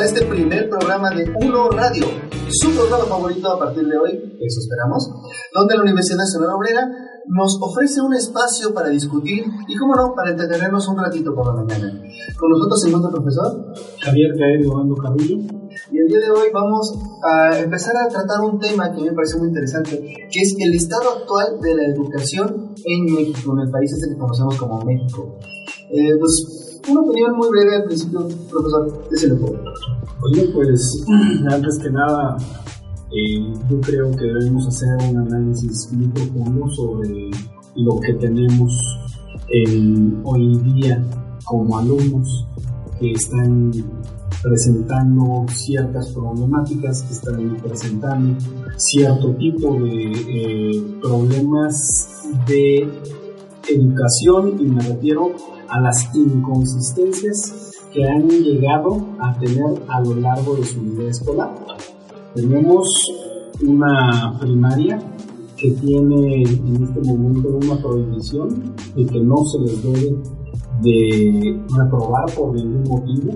a este primer programa de Uno Radio, su programa favorito a partir de hoy, eso esperamos, donde la Universidad Nacional Obrera nos ofrece un espacio para discutir y, cómo no, para entretenernos un ratito por la mañana. Con nosotros se encuentra el profesor Javier Caer Obando Carrillo. Y el día de hoy vamos a empezar a tratar un tema que me parece muy interesante, que es el estado actual de la educación en México, en el país este que conocemos como México. Eh, pues, una opinión muy breve al principio, profesor, lo puedo. Oye, pues, antes que nada, eh, yo creo que debemos hacer un análisis muy profundo sobre lo que tenemos hoy día como alumnos que están presentando ciertas problemáticas, que están presentando cierto tipo de eh, problemas de educación y me refiero a las inconsistencias que han llegado a tener a lo largo de su vida escolar. Tenemos una primaria que tiene en este momento una prohibición de que no se les debe de reprobar por ningún motivo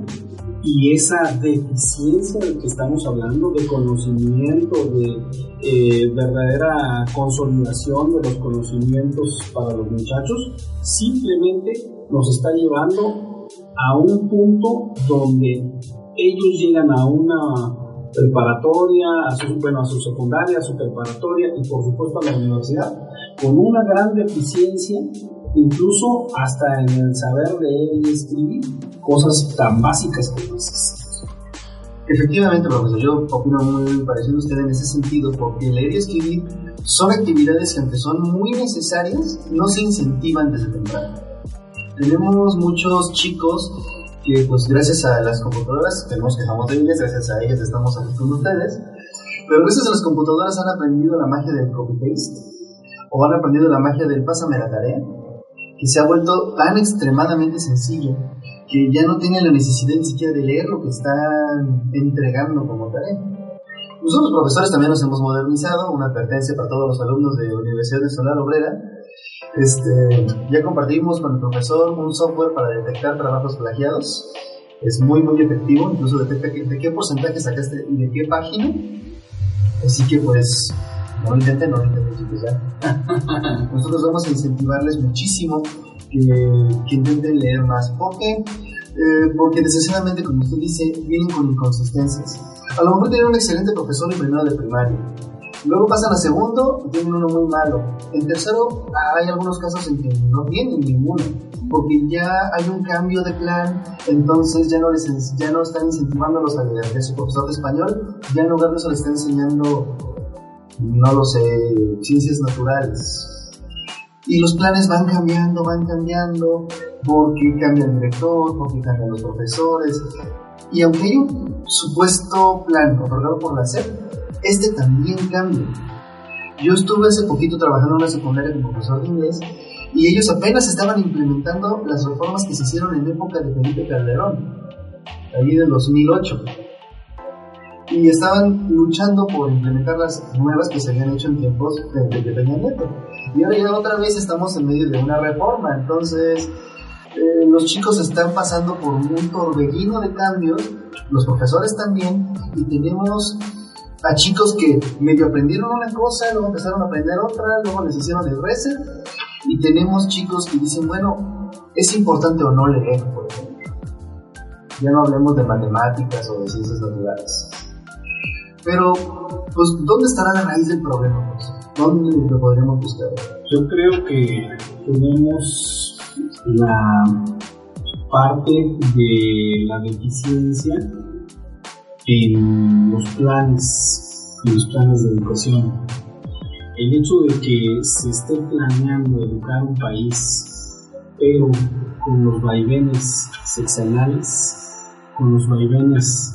y esa deficiencia de que estamos hablando de conocimiento, de eh, verdadera consolidación de los conocimientos para los muchachos, simplemente nos está llevando a un punto donde ellos llegan a una preparatoria, a su, bueno, a su secundaria, a su preparatoria y por supuesto a la universidad, con una gran deficiencia, incluso hasta en el saber leer y escribir cosas tan básicas como esas. Efectivamente, profesor, yo opino muy parecido a usted en ese sentido, porque leer y escribir son actividades que aunque son muy necesarias, no se incentivan desde temprano. Tenemos muchos chicos que pues gracias a las computadoras, tenemos que estamos débiles, gracias a ellas estamos aquí con ustedes, pero gracias a las computadoras han aprendido la magia del copy-paste, o han aprendido la magia del pásame la tarea, que se ha vuelto tan extremadamente sencillo que ya no tienen la necesidad ni siquiera de leer lo que están entregando como tarea. Nosotros profesores también nos hemos modernizado, una advertencia para todos los alumnos de Universidad Nacional Obrera, este, ya compartimos con el profesor un software para detectar trabajos plagiados. Es muy, muy efectivo. Incluso detecta de qué porcentaje sacaste y de qué página. Así que, pues, no intenten, no intenten, chicos, ya. Nosotros vamos a incentivarles muchísimo que, que intenten leer más. ¿Por qué? Eh, porque desgraciadamente, como usted dice, vienen con inconsistencias. A lo mejor tienen un excelente profesor en primero de primaria, Luego pasan a segundo y tienen uno muy malo. En tercero hay algunos casos en que no tienen ninguno, porque ya hay un cambio de plan, entonces ya no, les, ya no están incentivándolos a leer de su profesor de español, ya en lugar de eso les están enseñando, no lo sé, ciencias naturales. Y los planes van cambiando, van cambiando, porque cambia el director, porque cambian los profesores. Y aunque hay un supuesto plan otorgado por la SEP, este también cambia. Yo estuve hace poquito trabajando en una secundaria como profesor de inglés y ellos apenas estaban implementando las reformas que se hicieron en época de Felipe Calderón, ahí del 2008. Y estaban luchando por implementar las nuevas que se habían hecho en tiempos de, de Peña Nieto. Y ahora ya otra vez estamos en medio de una reforma, entonces eh, los chicos están pasando por un torbellino de cambios, los profesores también, y tenemos a chicos que medio aprendieron una cosa, luego empezaron a aprender otra, luego les hicieron el reset, y tenemos chicos que dicen, bueno, es importante o no leer, por ejemplo. Ya no hablemos de matemáticas o de ciencias naturales. Pero, pues, ¿dónde estará la raíz del problema? Pues? ¿Dónde lo podríamos buscar? Yo creo que tenemos la parte de la deficiencia en los planes, en los planes de educación. El hecho de que se esté planeando educar un país, pero con los vaivenes sexenales, con los vaivenes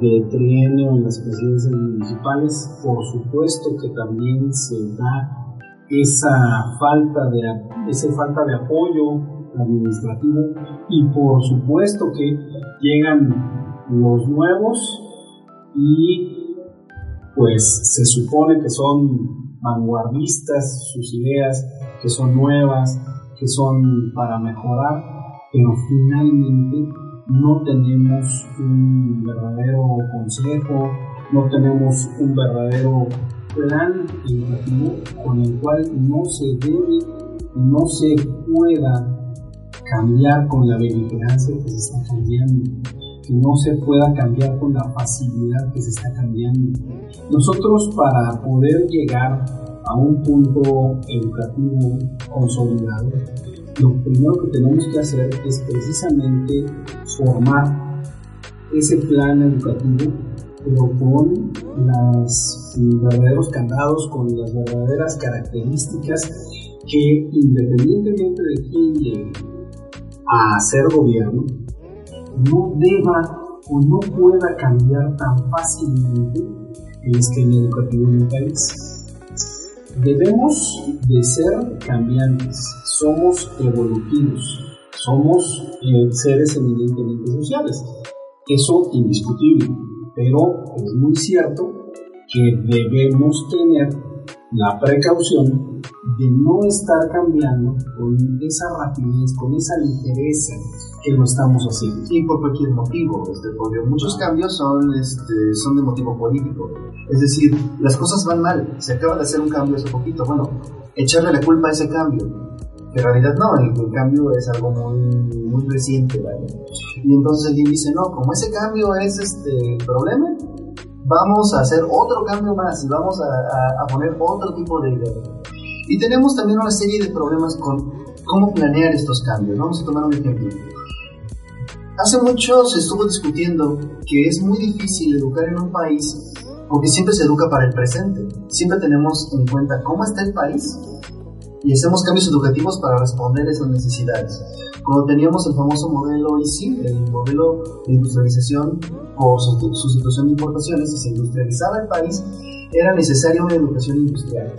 de trienio en las presidencias municipales, por supuesto que también se da esa falta de, esa falta de apoyo administrativo y por supuesto que llegan los nuevos y pues se supone que son vanguardistas sus ideas, que son nuevas, que son para mejorar, pero finalmente no tenemos un verdadero consejo, no tenemos un verdadero plan educativo con el cual no se debe, no se pueda cambiar con la beligerancia que se está cambiando, no se pueda cambiar con la facilidad que se está cambiando. Nosotros para poder llegar a un punto educativo consolidado, lo primero que tenemos que hacer es precisamente formar ese plan educativo, pero con los verdaderos candados, con las verdaderas características que independientemente de quién llegue a hacer gobierno, no deba o no pueda cambiar tan fácilmente el esquema educativo en el país. Debemos de ser cambiantes, somos evolutivos, somos eh, seres eminentemente sociales, eso indiscutible, pero es muy cierto que debemos tener la precaución de no estar cambiando con esa rapidez, con esa ligereza que lo estamos haciendo. Y por cualquier motivo, este, porque muchos cambios son, este, son de motivo político. Es decir, las cosas van mal, se acaba de hacer un cambio hace poquito, bueno, echarle la culpa a ese cambio. En realidad no, el, cambio es algo muy, muy reciente, ¿vale? Y entonces alguien dice, no, como ese cambio es este problema, vamos a hacer otro cambio más y vamos a, a poner otro tipo de idea. Y tenemos también una serie de problemas con cómo planear estos cambios. Vamos a tomar un ejemplo. Hace mucho se estuvo discutiendo que es muy difícil educar en un país porque siempre se educa para el presente. Siempre tenemos en cuenta cómo está el país y hacemos cambios educativos para responder a esas necesidades. Cuando teníamos el famoso modelo ICI, el modelo de industrialización por su, su situación de importaciones, y se industrializaba el país, era necesaria una educación industrial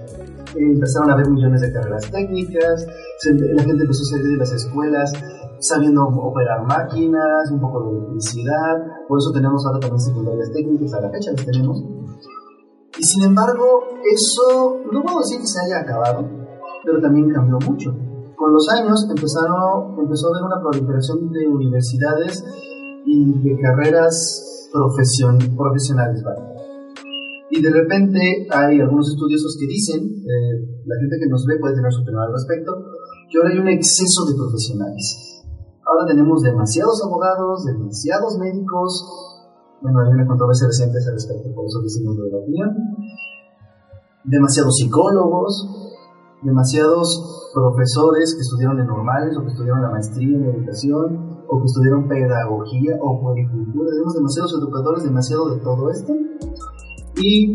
empezaron a haber millones de carreras técnicas, la gente empezó a salir de las escuelas sabiendo operar máquinas, un poco de electricidad, por eso tenemos ahora también secundarias técnicas, a la fecha las tenemos. Y sin embargo, eso no puedo decir que se haya acabado, pero también cambió mucho. Con los años empezaron, empezó a haber una proliferación de universidades y de carreras profesion, profesionales. Y de repente hay algunos estudiosos que dicen, eh, la gente que nos ve puede tener su opinión al respecto, que ahora hay un exceso de profesionales. Ahora tenemos demasiados abogados, demasiados médicos, bueno, hay una controversia reciente al respecto, por eso decimos de la opinión, demasiados psicólogos, demasiados profesores que estudiaron en normales o que estudiaron la maestría en educación o que estudiaron pedagogía o agricultura. Tenemos demasiados educadores, demasiado de todo esto y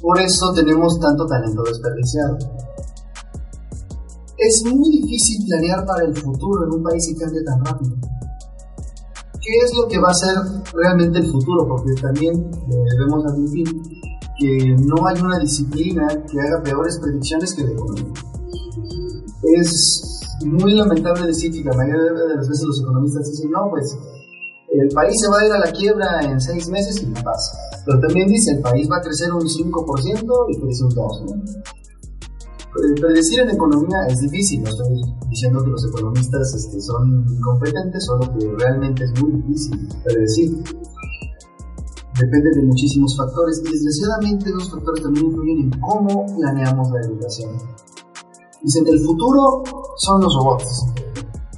por eso tenemos tanto talento desperdiciado. Es muy difícil planear para el futuro en un país que cambia tan rápido. ¿Qué es lo que va a ser realmente el futuro? Porque también debemos admitir que no hay una disciplina que haga peores predicciones que la economía. Es muy lamentable decir que la mayoría de las veces los economistas dicen, no, pues el país se va a ir a la quiebra en seis meses y no pasa. Pero también dice, el país va a crecer un 5% y crece un 2%. Predecir en economía es difícil, no estoy diciendo que los economistas este, son incompetentes, solo que realmente es muy difícil predecir. Depende de muchísimos factores y desgraciadamente los factores también influyen en cómo planeamos la educación. Dicen, el futuro son los robots.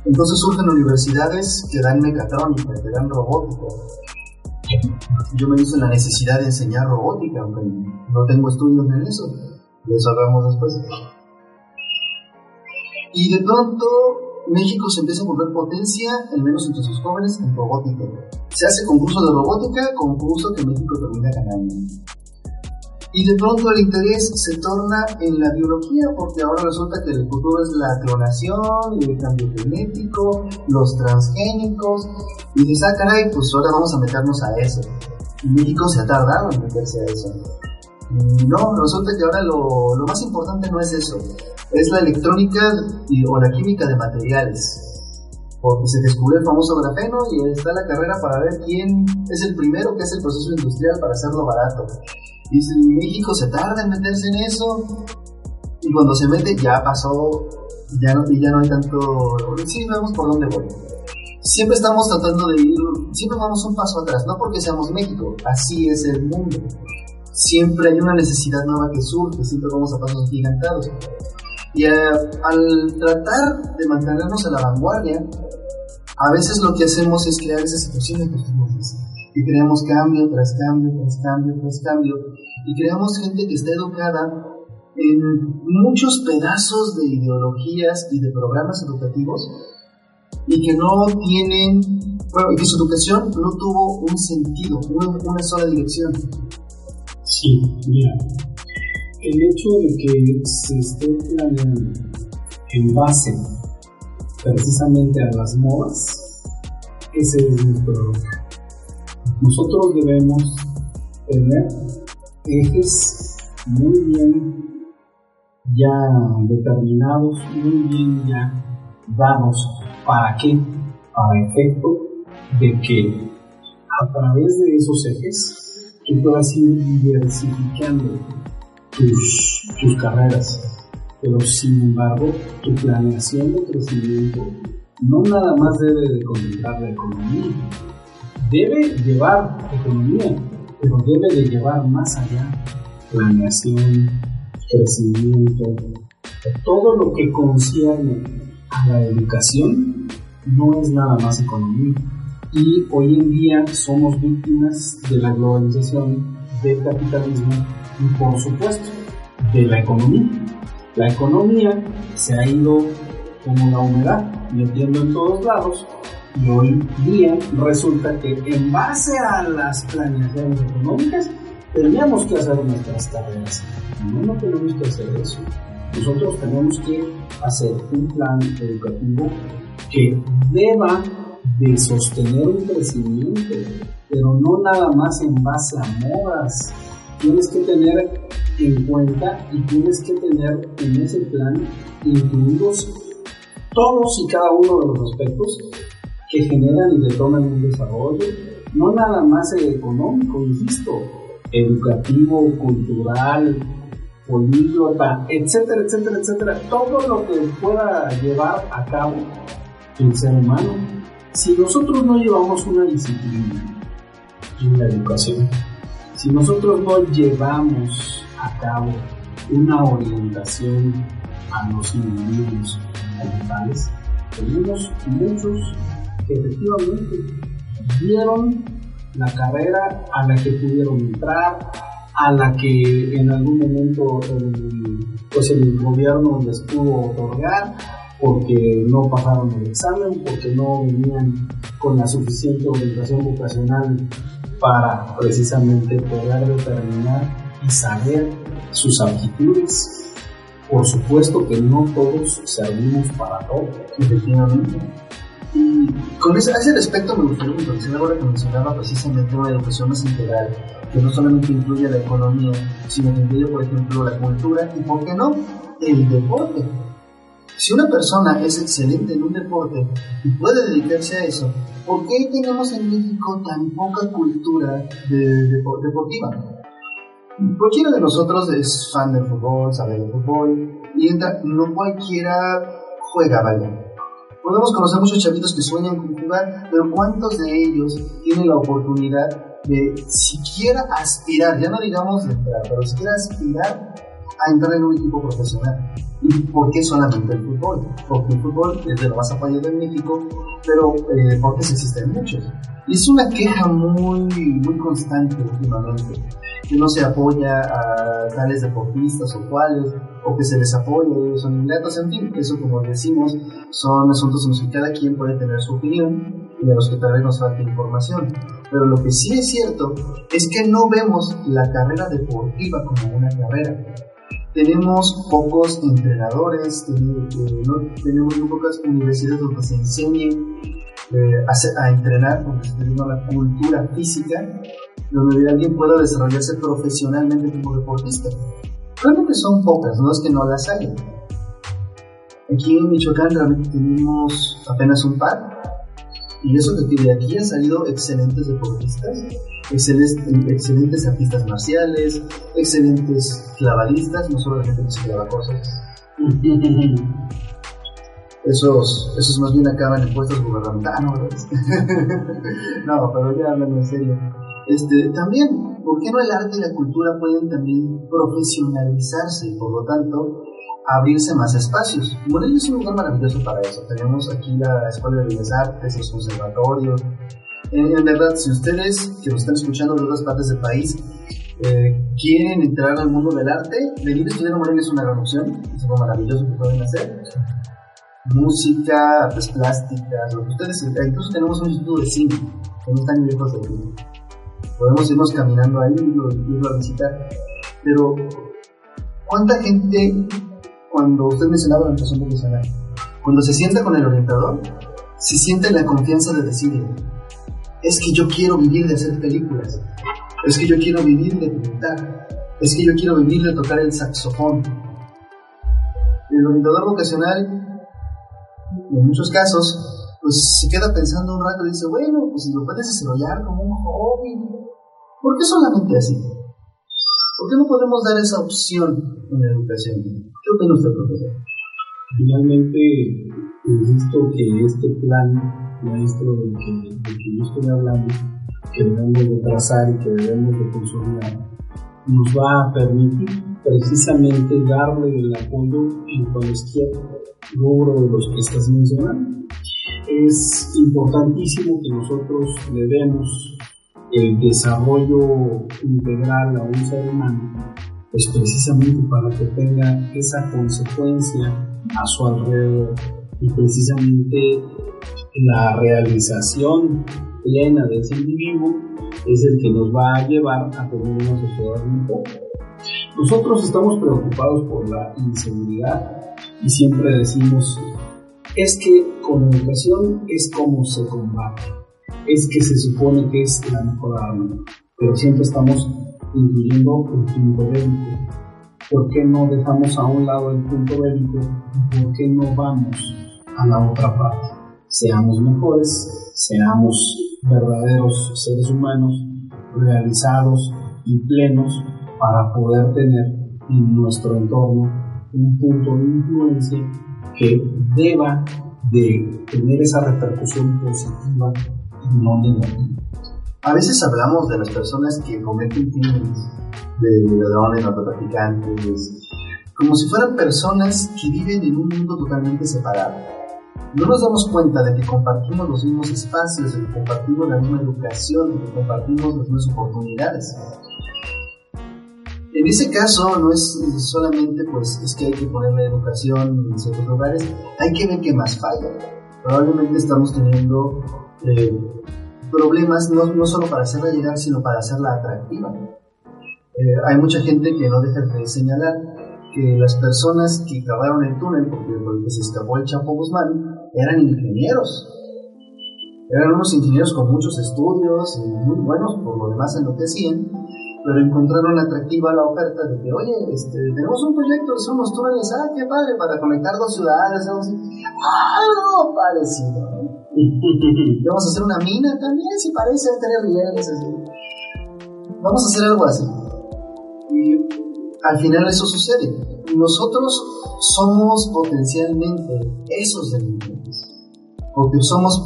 Entonces surgen universidades que dan mecatrónica, que dan robótica. Yo me hice la necesidad de enseñar robótica, aunque no tengo estudios en eso. De eso hablamos después. Y de pronto México se empieza a volver potencia, al menos entre sus jóvenes, en robótica. Se hace concurso de robótica, concurso que México termina ganando. Y de pronto el interés se torna en la biología, porque ahora resulta que el futuro es la clonación, el cambio genético, los transgénicos. Y dices, ah, caray, pues ahora vamos a meternos a eso. Y México se ha tardado en meterse a eso. No, resulta que ahora lo, lo más importante no es eso, es la electrónica y, o la química de materiales porque se descubrió el famoso grafeno y está la carrera para ver quién es el primero que hace el proceso industrial para hacerlo barato. Dice, México se tarda en meterse en eso. Y cuando se mete ya pasó, ya no, y ya no hay tanto... Sí, vemos por dónde voy. siempre estamos tratando de ir, siempre vamos un paso atrás, no porque seamos México, así es el mundo. Siempre hay una necesidad nueva que surge, siempre vamos a pasos gigantados. Y al tratar de mantenernos a la vanguardia, a veces lo que hacemos es crear esas situaciones que y creamos cambio tras cambio, tras cambio, tras cambio, y creamos gente que está educada en muchos pedazos de ideologías y de programas educativos y que no tienen, bueno, y que su educación no tuvo un sentido, una, sola dirección. Sí, mira, el hecho de que se esté planeando en base precisamente a las modas, ese es nuestro. Nosotros debemos tener ejes muy bien ya determinados, muy bien ya dados. ¿Para qué? Para efecto de que a través de esos ejes tú puedas ir diversificando tus, tus carreras, pero sin embargo tu planeación de crecimiento no nada más debe de contemplar la economía, debe llevar economía, pero debe de llevar más allá planeación, crecimiento, todo lo que concierne a la educación no es nada más economía. Y hoy en día somos víctimas de la globalización, del capitalismo y por supuesto de la economía. La economía se ha ido como la humedad, metiendo en todos lados y hoy día resulta que en base a las planeaciones económicas teníamos que hacer nuestras carreras. No, no tenemos que hacer eso. Nosotros tenemos que hacer un plan educativo que deba de sostener un crecimiento, pero no nada más en base a modas. Tienes que tener en cuenta y tienes que tener en ese plan incluidos todos y cada uno de los aspectos que generan y detonan un desarrollo, no nada más económico, insisto, educativo, cultural, políglota, etcétera, etcétera, etcétera, todo lo que pueda llevar a cabo el ser humano. Si nosotros no llevamos una disciplina en la educación, si nosotros no llevamos a cabo una orientación a los individuos como tales, tenemos muchos efectivamente dieron la carrera a la que pudieron entrar, a la que en algún momento el, pues el gobierno les pudo otorgar porque no pasaron el examen, porque no venían con la suficiente orientación vocacional para precisamente poder determinar y saber sus aptitudes. Por supuesto que no todos servimos para todo, efectivamente. Y con ese, a ese respecto me gustaría mencionar ahora que mencionaba precisamente una educación más integral, que no solamente incluye la economía, sino que incluye, por ejemplo, la cultura y, ¿por qué no?, el deporte. Si una persona es excelente en un deporte y puede dedicarse a eso, ¿por qué tenemos en México tan poca cultura de, deportiva? Cualquiera de nosotros es fan del fútbol, sabe de fútbol, y entra, no cualquiera juega, vaya. Podemos conocer muchos chavitos que sueñan con jugar, pero ¿cuántos de ellos tienen la oportunidad de siquiera aspirar, ya no digamos entrar, pero siquiera aspirar a entrar en un equipo profesional? ¿Y por qué solamente el fútbol? Porque el fútbol es de lo más apoyado en México, pero eh, deportes existen muchos. Y es una queja muy, muy constante últimamente que no se apoya a tales deportistas o cuales, o que se les apoye, son ingratos, en fin, eso como decimos, son asuntos en los que cada quien puede tener su opinión y de los que tal vez nos falta información. Pero lo que sí es cierto es que no vemos la carrera deportiva como una carrera. Tenemos pocos entrenadores, tenemos muy pocas universidades donde se enseñe eh, a, entrenar, donde se la cultura física donde alguien pueda desarrollarse profesionalmente como deportista. Realmente son pocas, no es que no las haya. Aquí en Michoacán realmente tenemos apenas un par, y eso que de aquí han salido excelentes deportistas, excelentes, excelentes artistas marciales, excelentes clavadistas, no solo la gente que se clava cosas. esos, esos más bien acaban en puestos gubernamentales. no, pero ya hablando en serio. Este, también, ¿por qué no el arte y la cultura pueden también profesionalizarse y por lo tanto abrirse más espacios? Morelia es un lugar maravilloso para eso. Tenemos aquí la Escuela de Bellas Artes, los conservatorios. Eh, en verdad, si ustedes que nos están escuchando de otras partes del país eh, quieren entrar al mundo del arte, venir a estudiar en Morelia es una gran opción, es algo maravilloso que pueden hacer. Música, artes plásticas, lo que ustedes, incluso tenemos un instituto de cine, que no está ni lejos de aquí. Podemos irnos caminando ahí y irlo a visitar. Pero, ¿cuánta gente, cuando usted mencionaba la educación profesional, cuando se sienta con el orientador, se siente la confianza de decirle, es que yo quiero vivir de hacer películas, es que yo quiero vivir de pintar, es que yo quiero vivir de tocar el saxofón. El orientador vocacional, en muchos casos, pues se queda pensando un rato y dice, bueno, pues si lo puedes desarrollar como un hobby, ¿por qué solamente así? ¿Por qué no podemos dar esa opción en la educación? ¿Qué opina usted, profesor? Finalmente, insisto que este plan maestro del que, del que yo estoy hablando que debemos de trazar y que debemos de consolidar, nos va a permitir precisamente darle el apoyo en cualquier rubro de los que estás mencionando. Es importantísimo que nosotros le demos el desarrollo integral a un ser humano, pues precisamente para que tenga esa consecuencia a su alrededor y precisamente la realización plena de ese individuo es el que nos va a llevar a tener una sociedad mejor. Nosotros estamos preocupados por la inseguridad y siempre decimos, es que con educación es como se combate, es que se supone que es la mejor arma, pero siempre estamos incluyendo el punto bélico. ¿Por qué no dejamos a un lado el punto bélico? ¿Por qué no vamos a la otra parte? Seamos mejores, seamos verdaderos seres humanos realizados y plenos para poder tener en nuestro entorno un punto de influencia que deba de tener esa repercusión positiva y no negativa. A veces hablamos de las personas que cometen crímenes, de ladrones, narcotraficantes, como si fueran personas que viven en un mundo totalmente separado no nos damos cuenta de que compartimos los mismos espacios, de que compartimos la misma educación, de que compartimos las mismas oportunidades. En ese caso no es solamente pues es que hay que poner la educación en ciertos lugares, hay que ver qué más falla. Probablemente estamos teniendo eh, problemas no, no, solo para hacerla llegar, sino para hacerla atractiva. Eh, hay mucha gente que no deja de señalar que las personas que cavaron el túnel, porque se escapó el Chapo Guzmán, eran ingenieros. Eran unos ingenieros con muchos estudios y muy buenos por lo demás en lo que hacían, pero encontraron atractiva la oferta de que, oye, este, tenemos un proyecto, son unos túneles, ah, qué padre, para conectar dos ciudades, algo parecido, Vamos a hacer una mina también, si parece, tener rieles, así. Vamos a hacer algo así. Y al final eso sucede. Nosotros somos potencialmente esos delincuentes, porque somos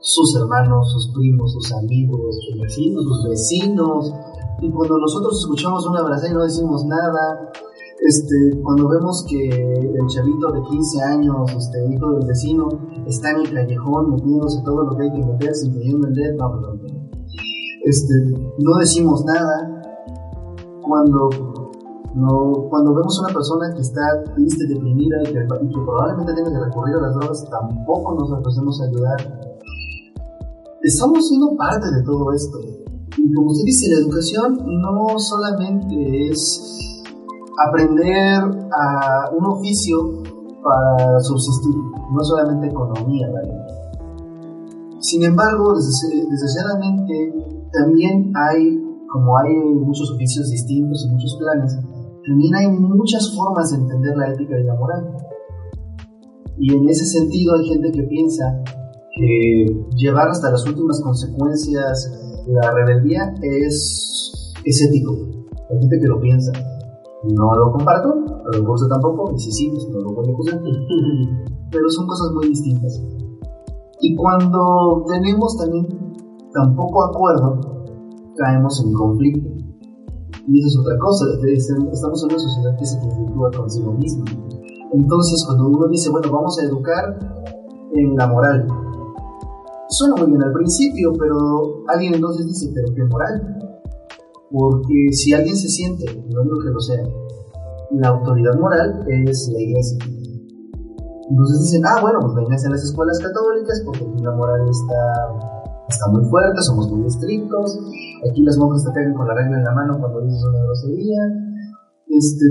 sus hermanos, sus primos, sus amigos, sus vecinos, sus vecinos, y cuando nosotros escuchamos una brasa y no decimos nada, este, cuando vemos que el chavito de 15 años, este, hijo del vecino, está en el callejón metiéndose todo lo que hay que meterse, incluyendo el dedo, este, no decimos nada, cuando no, cuando vemos a una persona que está triste, deprimida y que, probablemente tenga que recurrir a las drogas, tampoco nos ofrecemos a ayudar. Estamos siendo parte de todo esto. Y como usted dice, la educación no solamente es aprender a un oficio para subsistir, no solamente economía, ¿vale? Sin embargo, desgraciadamente, también hay, como hay muchos oficios distintos y muchos planes, también hay muchas formas de entender la ética y la moral. Y en ese sentido hay gente que piensa que llevar hasta las últimas consecuencias la rebeldía es, es ético. Hay gente que lo piensa. No lo comparto, pero lo tampoco, y si sí, pues no lo voy a pero son cosas muy distintas. Y cuando tenemos también tan poco acuerdo, caemos en conflicto. Y eso es otra cosa, estamos en una sociedad que se conflictúa consigo misma. Entonces, cuando uno dice, bueno, vamos a educar en la moral, suena muy bien al principio, pero alguien entonces dice, pero ¿qué moral? Porque si alguien se siente, no creo que lo sea, la autoridad moral es la iglesia. Entonces dicen, ah, bueno, pues vengan a las escuelas católicas porque la moral está, está muy fuerte, somos muy estrictos, aquí las monjas te pegan con la regla en la mano cuando dices una grosería. Este,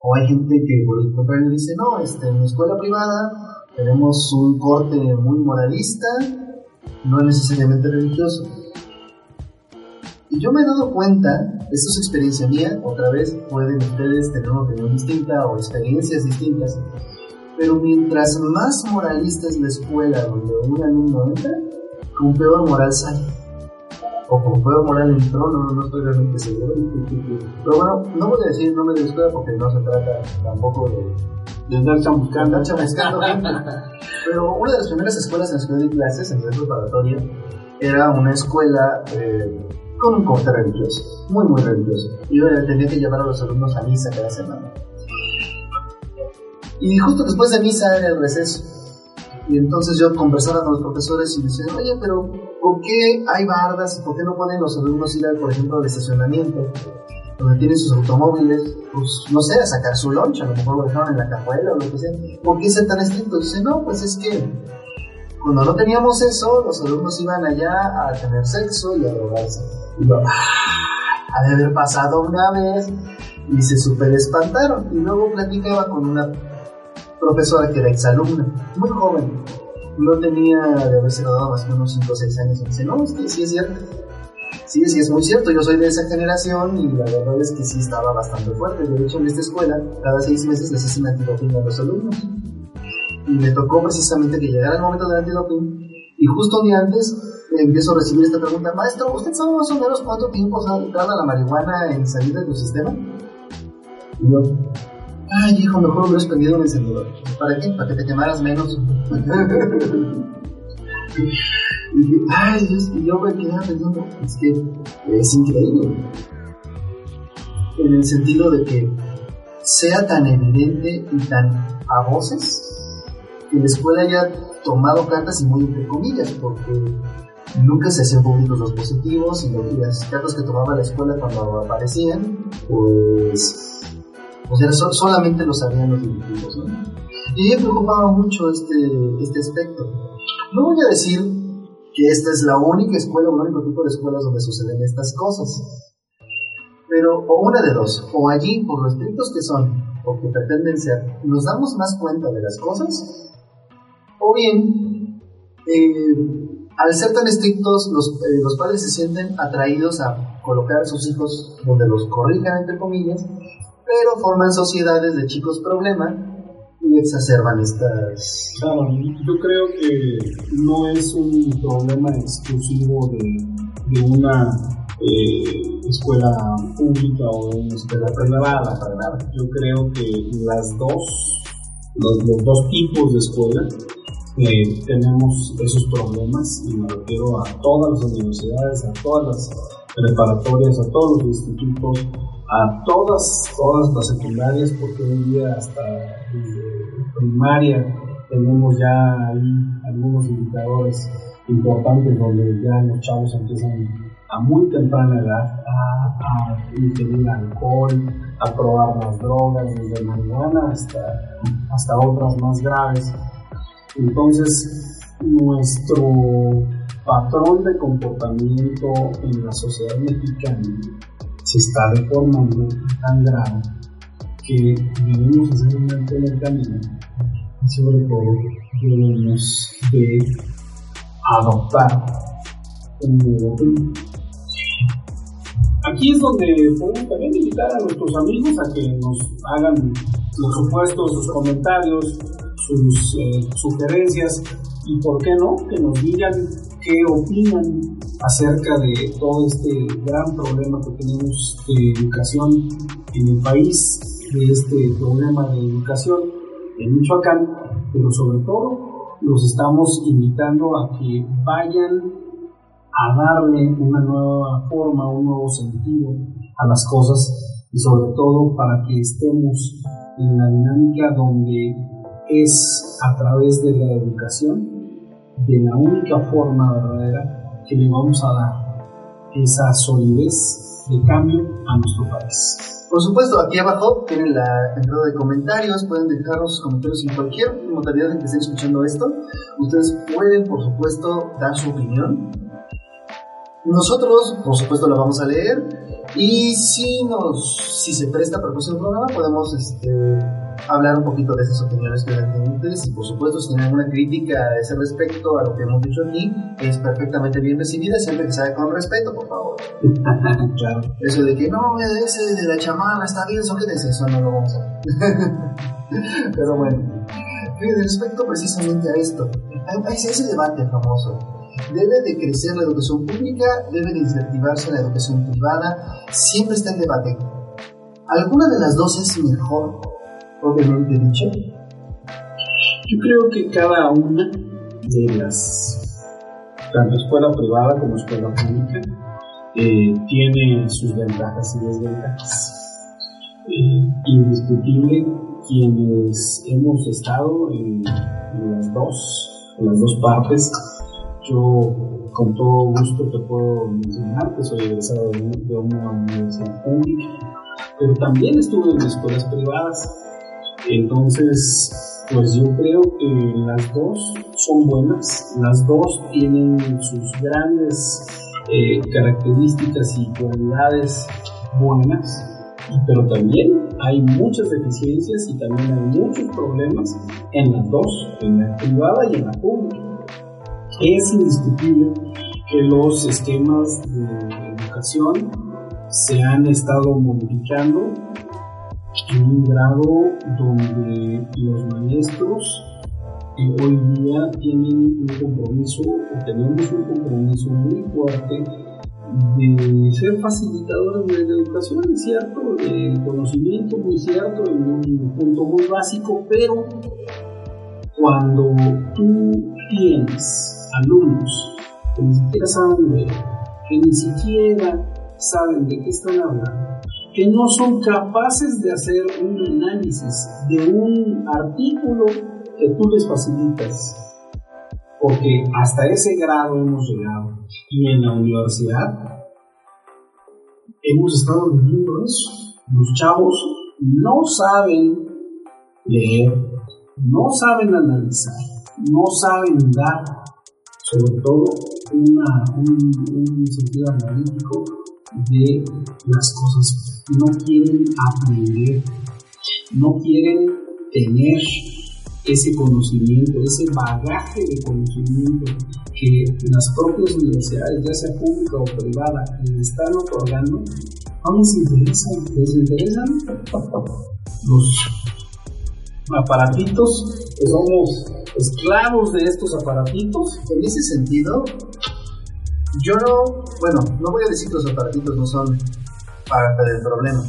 o hay gente que por el contrario dice, no, este, en mi escuela privada tenemos un corte muy moralista, no necesariamente religioso. Y yo me he dado cuenta, esto es experiencia mía, otra vez pueden ustedes tener una opinión distinta o experiencias distintas, pero mientras más moralista es la escuela donde un alumno entra, con peor moral sale. O con peor moral entró, no, no estoy realmente seguro. Pero bueno, no voy a decir el nombre de la escuela porque no se trata tampoco de, de andar chamuscando, chamuscando gente. Pero una de las primeras escuelas en las que di clases, en el preparatoria, era una escuela eh, con un corte religioso, muy, muy religioso. Y yo tenía que llevar a los alumnos a misa cada semana. Y justo después de misa era el receso. Y entonces yo conversaba con los profesores y decía, oye, pero ¿por qué hay bardas? ¿Por qué no pueden los alumnos ir, por ejemplo, al estacionamiento? Donde tienen sus automóviles, pues no sé, a sacar su loncha, a lo mejor lo dejaron en la cajuela o lo que sea. ¿Por qué ser tan estrictos? Dice, no, pues es que cuando no teníamos eso, los alumnos iban allá a tener sexo y a drogarse. Y yo, ah, ha de haber pasado una vez y se super espantaron. Y luego platicaba con una profesora que era exalumna, muy joven. No tenía de haberse graduado más o menos 5 o 6 años. Y dice, no, es que sí es cierto. Sí, sí, es muy cierto. Yo soy de esa generación y la verdad es que sí estaba bastante fuerte. De hecho, en esta escuela, cada 6 meses les hacen antidoping a los alumnos. Y me tocó precisamente que llegara el momento del antidoping. Y justo un día antes empiezo a recibir esta pregunta, maestro, ¿usted sabe más o menos cuánto tiempo tarda la marihuana en salir de tu sistema? Y yo, Ay, hijo, mejor hubieras prendido un encendedor. ¿Para qué? Para que te quemaras menos. y ay, Dios, y yo me quedé pensando, es que es increíble. En el sentido de que sea tan evidente y tan a voces que la escuela haya tomado cartas y muy entre comillas, porque nunca se hacían públicos los positivos y las cartas que tomaba la escuela cuando aparecían, pues o sea, solamente lo sabían los directivos, ¿no? Y me preocupaba mucho este, este aspecto. No voy a decir que esta es la única escuela o el único tipo de escuelas donde suceden estas cosas. Pero, o una de dos, o allí, por lo estrictos que son, o que pretenden ser, nos damos más cuenta de las cosas, o bien, eh, al ser tan estrictos, los, eh, los padres se sienten atraídos a colocar a sus hijos donde los corrijan, entre comillas, pero forman sociedades de chicos problema y exacerban estas... Claro, yo creo que no es un problema exclusivo de, una eh, escuela pública o una escuela privada, para nada. Yo creo que las dos, los, dos tipos de escuela eh, tenemos esos problemas y me refiero a todas las universidades, a todas las preparatorias, a todos los institutos, a todas, todas las secundarias, porque hoy día hasta primaria tenemos ya ahí algunos indicadores importantes donde ya los chavos empiezan a muy temprana edad a, a ingerir alcohol, a probar las drogas, desde marihuana hasta, hasta otras más graves. Entonces, nuestro patrón de comportamiento en la sociedad mexicana se está deformando tan grave que debemos hacer un alto en el camino y sobre todo debemos de adoptar un nuevo ritmo. Aquí es donde podemos también invitar a nuestros amigos a que nos hagan, por supuesto, sus comentarios, sus eh, sugerencias y por qué no, que nos digan qué opinan acerca de todo este gran problema que tenemos de educación en el país, de este problema de educación en Michoacán, pero sobre todo los estamos invitando a que vayan a darle una nueva forma, un nuevo sentido a las cosas y sobre todo para que estemos en la dinámica donde es a través de la educación, de la única forma verdadera que le vamos a dar esa solidez de cambio a nuestro país. Por supuesto, aquí abajo tienen la entrada de comentarios, pueden dejar sus comentarios en cualquier modalidad en que estén escuchando esto. Ustedes pueden, por supuesto, dar su opinión. Nosotros, por supuesto, la vamos a leer y si nos, si se presta para el próximo programa, podemos este, hablar un poquito de esas opiniones que dan ustedes y por supuesto si tienen alguna crítica a ese respecto a lo que hemos dicho aquí es perfectamente bien recibida siempre que sea con respeto por favor claro. eso de que no ese de la chamana está bien eso que eso no lo vamos a pero bueno respecto precisamente a esto hay ese debate famoso debe de crecer la educación pública debe de incentivarse la educación privada siempre está en debate ¿Alguna de las dos es mejor? Obviamente dicho? Yo creo que cada una de las, tanto escuela privada como escuela pública, eh, tiene sus ventajas y desventajas. Eh, indiscutible quienes hemos estado en, las dos, en las dos partes, yo con todo gusto te puedo mencionar que soy egresado de una universidad pública, pero también estuve en escuelas privadas entonces, pues yo creo que las dos son buenas, las dos tienen sus grandes eh, características y cualidades buenas, pero también hay muchas deficiencias y también hay muchos problemas en las dos, en la privada y en la pública. Es indiscutible que los esquemas de educación se han estado modificando en un grado donde los maestros eh, hoy día tienen un compromiso, o tenemos un compromiso muy fuerte de ser facilitadores de la educación, es cierto, el conocimiento muy cierto, en un punto muy básico, pero cuando tú tienes alumnos que ni siquiera saben leer, que ni siquiera saben de qué están hablando, que no son capaces de hacer un análisis de un artículo que tú les facilitas. Porque hasta ese grado hemos llegado. Y en la universidad hemos estado viviendo eso. Los chavos no saben leer, no saben analizar, no saben dar, sobre todo una, un sentido analítico de las cosas no quieren aprender, no quieren tener ese conocimiento, ese bagaje de conocimiento que las propias universidades, ya sea pública o privada, les están otorgando, no les interesan, les interesan los aparatitos, somos esclavos de estos aparatitos. En ese sentido, yo no, bueno, no voy a decir que los aparatitos no son parte del problema.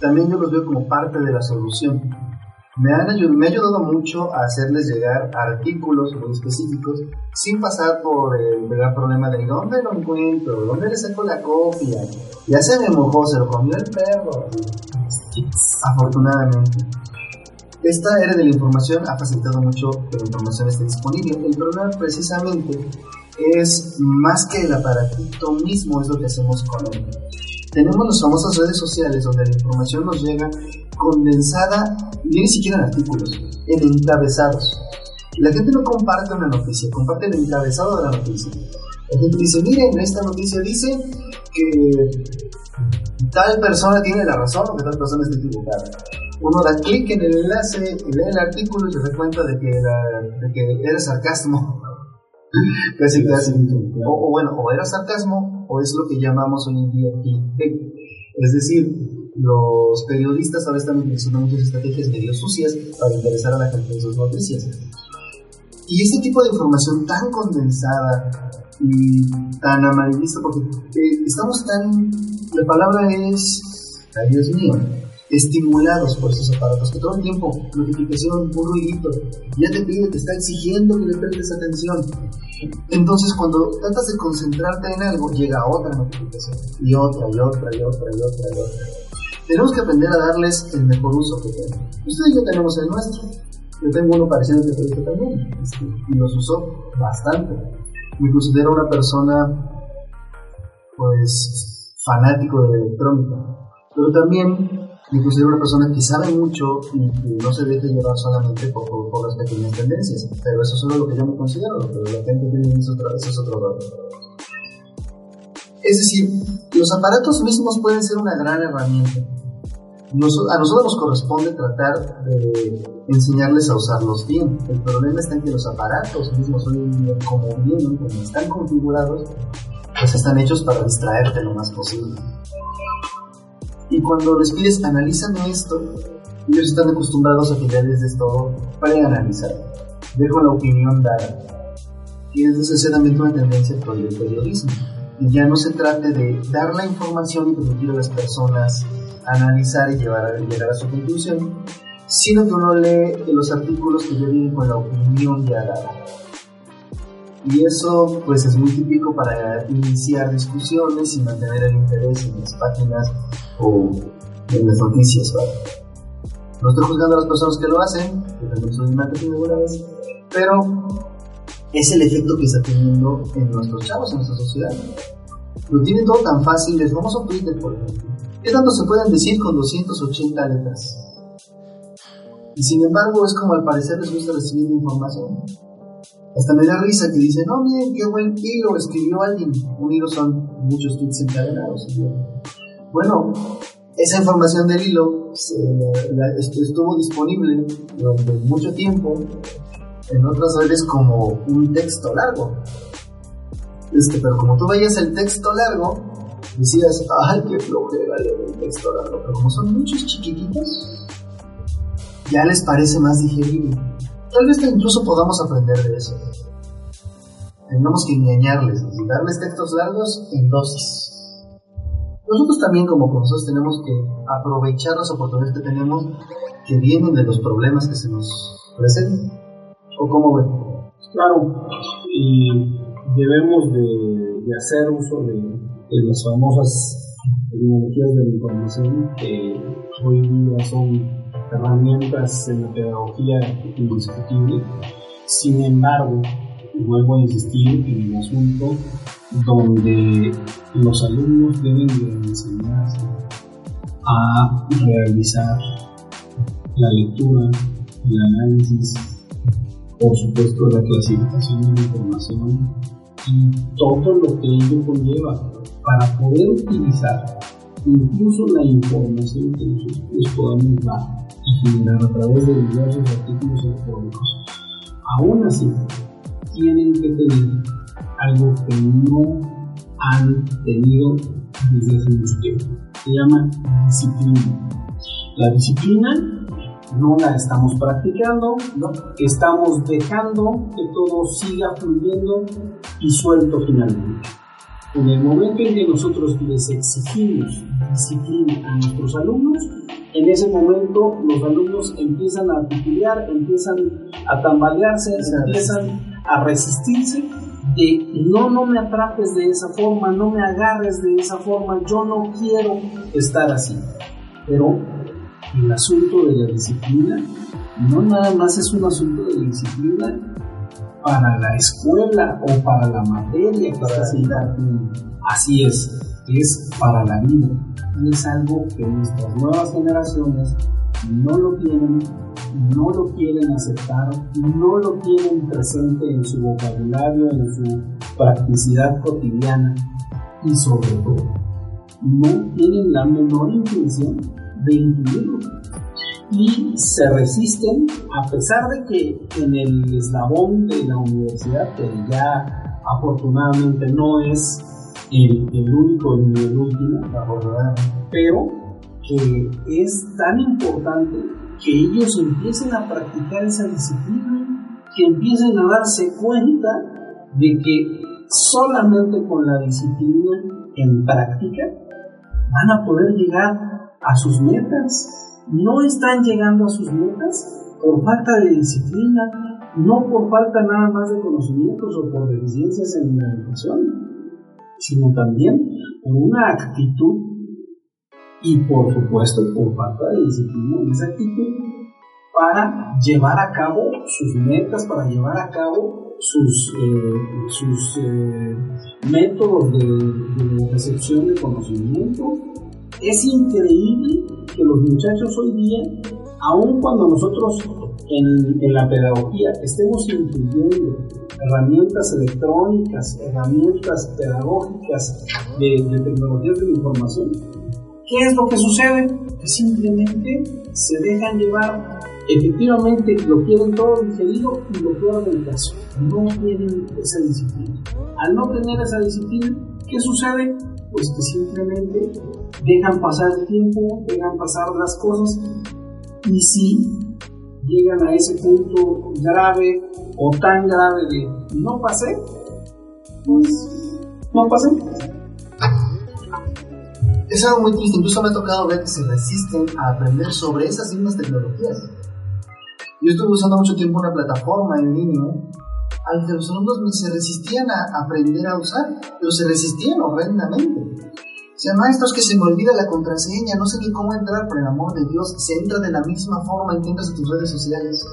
También yo los veo como parte de la solución. Me, han me ha ayudado mucho a hacerles llegar artículos muy específicos sin pasar por el gran problema de dónde lo encuentro, dónde le saco la copia. Ya se me mojó, se lo comió el perro. Afortunadamente. Esta era de la información ha facilitado mucho que la información esté disponible. El problema precisamente es más que el aparatito mismo, es lo que hacemos con él. Tenemos las famosas redes sociales donde la información nos llega condensada, ni siquiera en artículos, en encabezados. La gente no comparte una noticia, comparte el encabezado de la noticia. La gente dice, miren, esta noticia dice que tal persona tiene la razón o que tal persona está equivocada. Uno da clic en el enlace, lee el artículo y se da cuenta de que era, de que era sarcasmo. casi, casi. O, o, bueno, o era sarcasmo o es lo que llamamos hoy en día clickbait. Es decir, los periodistas ahora están utilizando muchas estrategias medio sucias para interesar a la gente en sus noticias. Y este tipo de información tan condensada y tan amarillista, porque eh, estamos tan, la palabra es, ay Dios mío, estimulados por estos aparatos, que todo el tiempo, notificación, un ruidito, ya te pide, te está exigiendo que le prestes atención. Entonces, cuando tratas de concentrarte en algo, llega otra notificación, y otra, y otra, y otra, y otra, y otra. Tenemos que aprender a darles el mejor uso que tenemos. Ustedes y yo tenemos el nuestro. Yo tengo uno parecido que también, este, y los uso bastante. Me considero una persona, pues, fanático de la electrónica, pero también considero una persona que sabe mucho y que no se deje llevar solamente por, por, las pequeñas tendencias. Pero eso es solo lo que yo me considero, pero la gente tiene eso, eso es otro lado. Es decir, los aparatos mismos pueden ser una gran herramienta. a nosotros nos corresponde tratar de enseñarles a usarlos bien. El problema está en que los aparatos mismos, como vienen, como están configurados, pues están hechos para distraerte lo más posible. Y cuando les pides, analízame esto, ellos están acostumbrados a que ya les des todo preanalizar. Dejo la opinión dada. Y es necesariamente una tendencia actual del periodismo. Y ya no se trate de dar la información y permitir a las personas analizar y llevar, llegar a su conclusión, sino que uno lee los artículos que ya vienen con la opinión ya dada. Y eso pues es muy típico para iniciar discusiones y mantener el interés en las páginas o en las noticias. No estoy juzgando a las personas que lo hacen, que también son marketing alguna vez, pero es el efecto que está teniendo en nuestros chavos, en nuestra sociedad. Lo tienen todo tan fácil, les vamos a Twitter, por ejemplo. ¿Qué tanto se pueden decir con 280 letras? Y sin embargo, es como al parecer les gusta recibir información. Hasta me da risa que dice, no, miren qué buen hilo escribió alguien. Un hilo son muchos tweets encadenados. Bueno, esa información del hilo estuvo disponible durante mucho tiempo en otras redes como un texto largo. Este, pero como tú veías el texto largo, decías, ay, qué flojera leer el texto largo. Pero como son muchos chiquititos, ya les parece más digerible. Tal vez incluso podamos aprender de eso. Tenemos que engañarles, darles textos largos en dosis. Nosotros también como profesores tenemos que aprovechar las oportunidades que tenemos que vienen de los problemas que se nos presentan. ¿O cómo ven? Claro, y debemos de, hacer uso de, de, las famosas tecnologías de la información que hoy día son herramientas en la pedagogía indiscutible. Sin embargo, vuelvo a insistir en el asunto donde los alumnos deben de enseñarse a realizar la lectura, el análisis, por supuesto la clasificación de la información y todo lo que ello conlleva para poder utilizar incluso la información que nosotros podamos dar y generar a través de diversos artículos electrónicos. Aún así, tienen que tener algo que no han tenido desde hace mucho tiempo. Se llama disciplina. La disciplina no la estamos practicando, ¿no? estamos dejando que todo siga fluyendo y suelto finalmente. En el momento en que nosotros les exigimos disciplina a nuestros alumnos, en ese momento los alumnos empiezan a titubear, empiezan a tambalearse, empiezan a resistirse de no, no me atrapes de esa forma, no me agarres de esa forma, yo no quiero estar así. Pero el asunto de la disciplina no nada más es un asunto de disciplina para la escuela o para la materia que estás Así es, es para la vida. Y es algo que nuestras nuevas generaciones no lo tienen, no lo quieren aceptar, no lo tienen presente en su vocabulario, en su practicidad cotidiana y sobre todo, no tienen la menor intención de incluirlo y se resisten a pesar de que en el eslabón de la universidad, que ya afortunadamente no es el, único ni el último, pero que es tan importante que ellos empiecen a practicar esa disciplina que empiecen a darse cuenta de que solamente con la disciplina en práctica van a poder llegar a sus metas. No están llegando a sus metas por falta de disciplina, no por falta nada más de conocimientos o por deficiencias en la educación, sino también por una actitud y por supuesto por falta de disciplina en esa actitud para llevar a cabo sus metas, para llevar a cabo sus, eh, sus eh, métodos de, de recepción de conocimiento. Es increíble que los muchachos hoy día, aun cuando nosotros en, la pedagogía estemos incluyendo herramientas electrónicas, herramientas pedagógicas de, de tecnologías de la información, ¿qué es lo que sucede? Que simplemente se dejan llevar efectivamente lo quieren todo digerido y lo peor del caso, no tienen esa disciplina. Al no tener esa disciplina, ¿qué sucede? Pues que simplemente dejan pasar el tiempo, dejan pasar las cosas y si llegan a ese punto grave o tan grave de no pasé, pues no pasé. Es algo muy triste, incluso me ha tocado ver que se resisten a aprender sobre esas mismas tecnologías. Yo estuve usando mucho tiempo una plataforma en línea al que los alumnos se resistían a aprender a usar, pero se resistían horrendamente. O sea, maestros que se me olvida la contraseña, no sé ni cómo entrar, por el amor de Dios, se entra de la misma forma, intentas en tus redes sociales.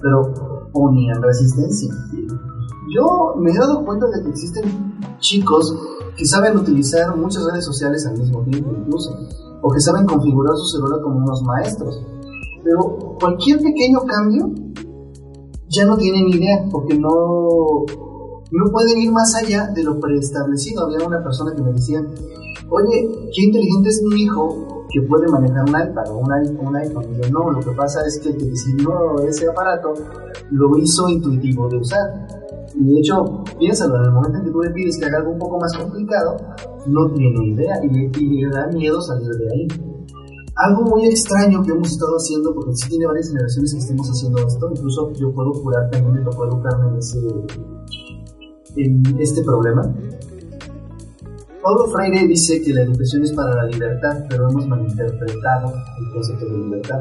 Pero ponían resistencia. Yo me he dado cuenta de que existen chicos que saben utilizar muchas redes sociales al mismo tiempo incluso, o que saben configurar su celular como unos maestros. Pero cualquier pequeño cambio ya no tienen idea, porque no, no pueden ir más allá de lo preestablecido. Había una persona que me decía, oye, qué inteligente es mi hijo que puede manejar un iPad o un, iPhone. Yo, no, lo que pasa es que el que diseñó ese aparato lo hizo intuitivo de usar. Y de hecho, piénsalo, en el momento en que tú le pides que haga algo un poco más complicado, no tiene idea y y le da miedo salir de ahí. Algo muy extraño que hemos estado haciendo, porque sí tiene varias generaciones que estemos haciendo esto, incluso yo puedo jurar también me tocó educarme en ese, en este problema. Paulo Freire dice que la educación es para la libertad, pero hemos malinterpretado el concepto de libertad.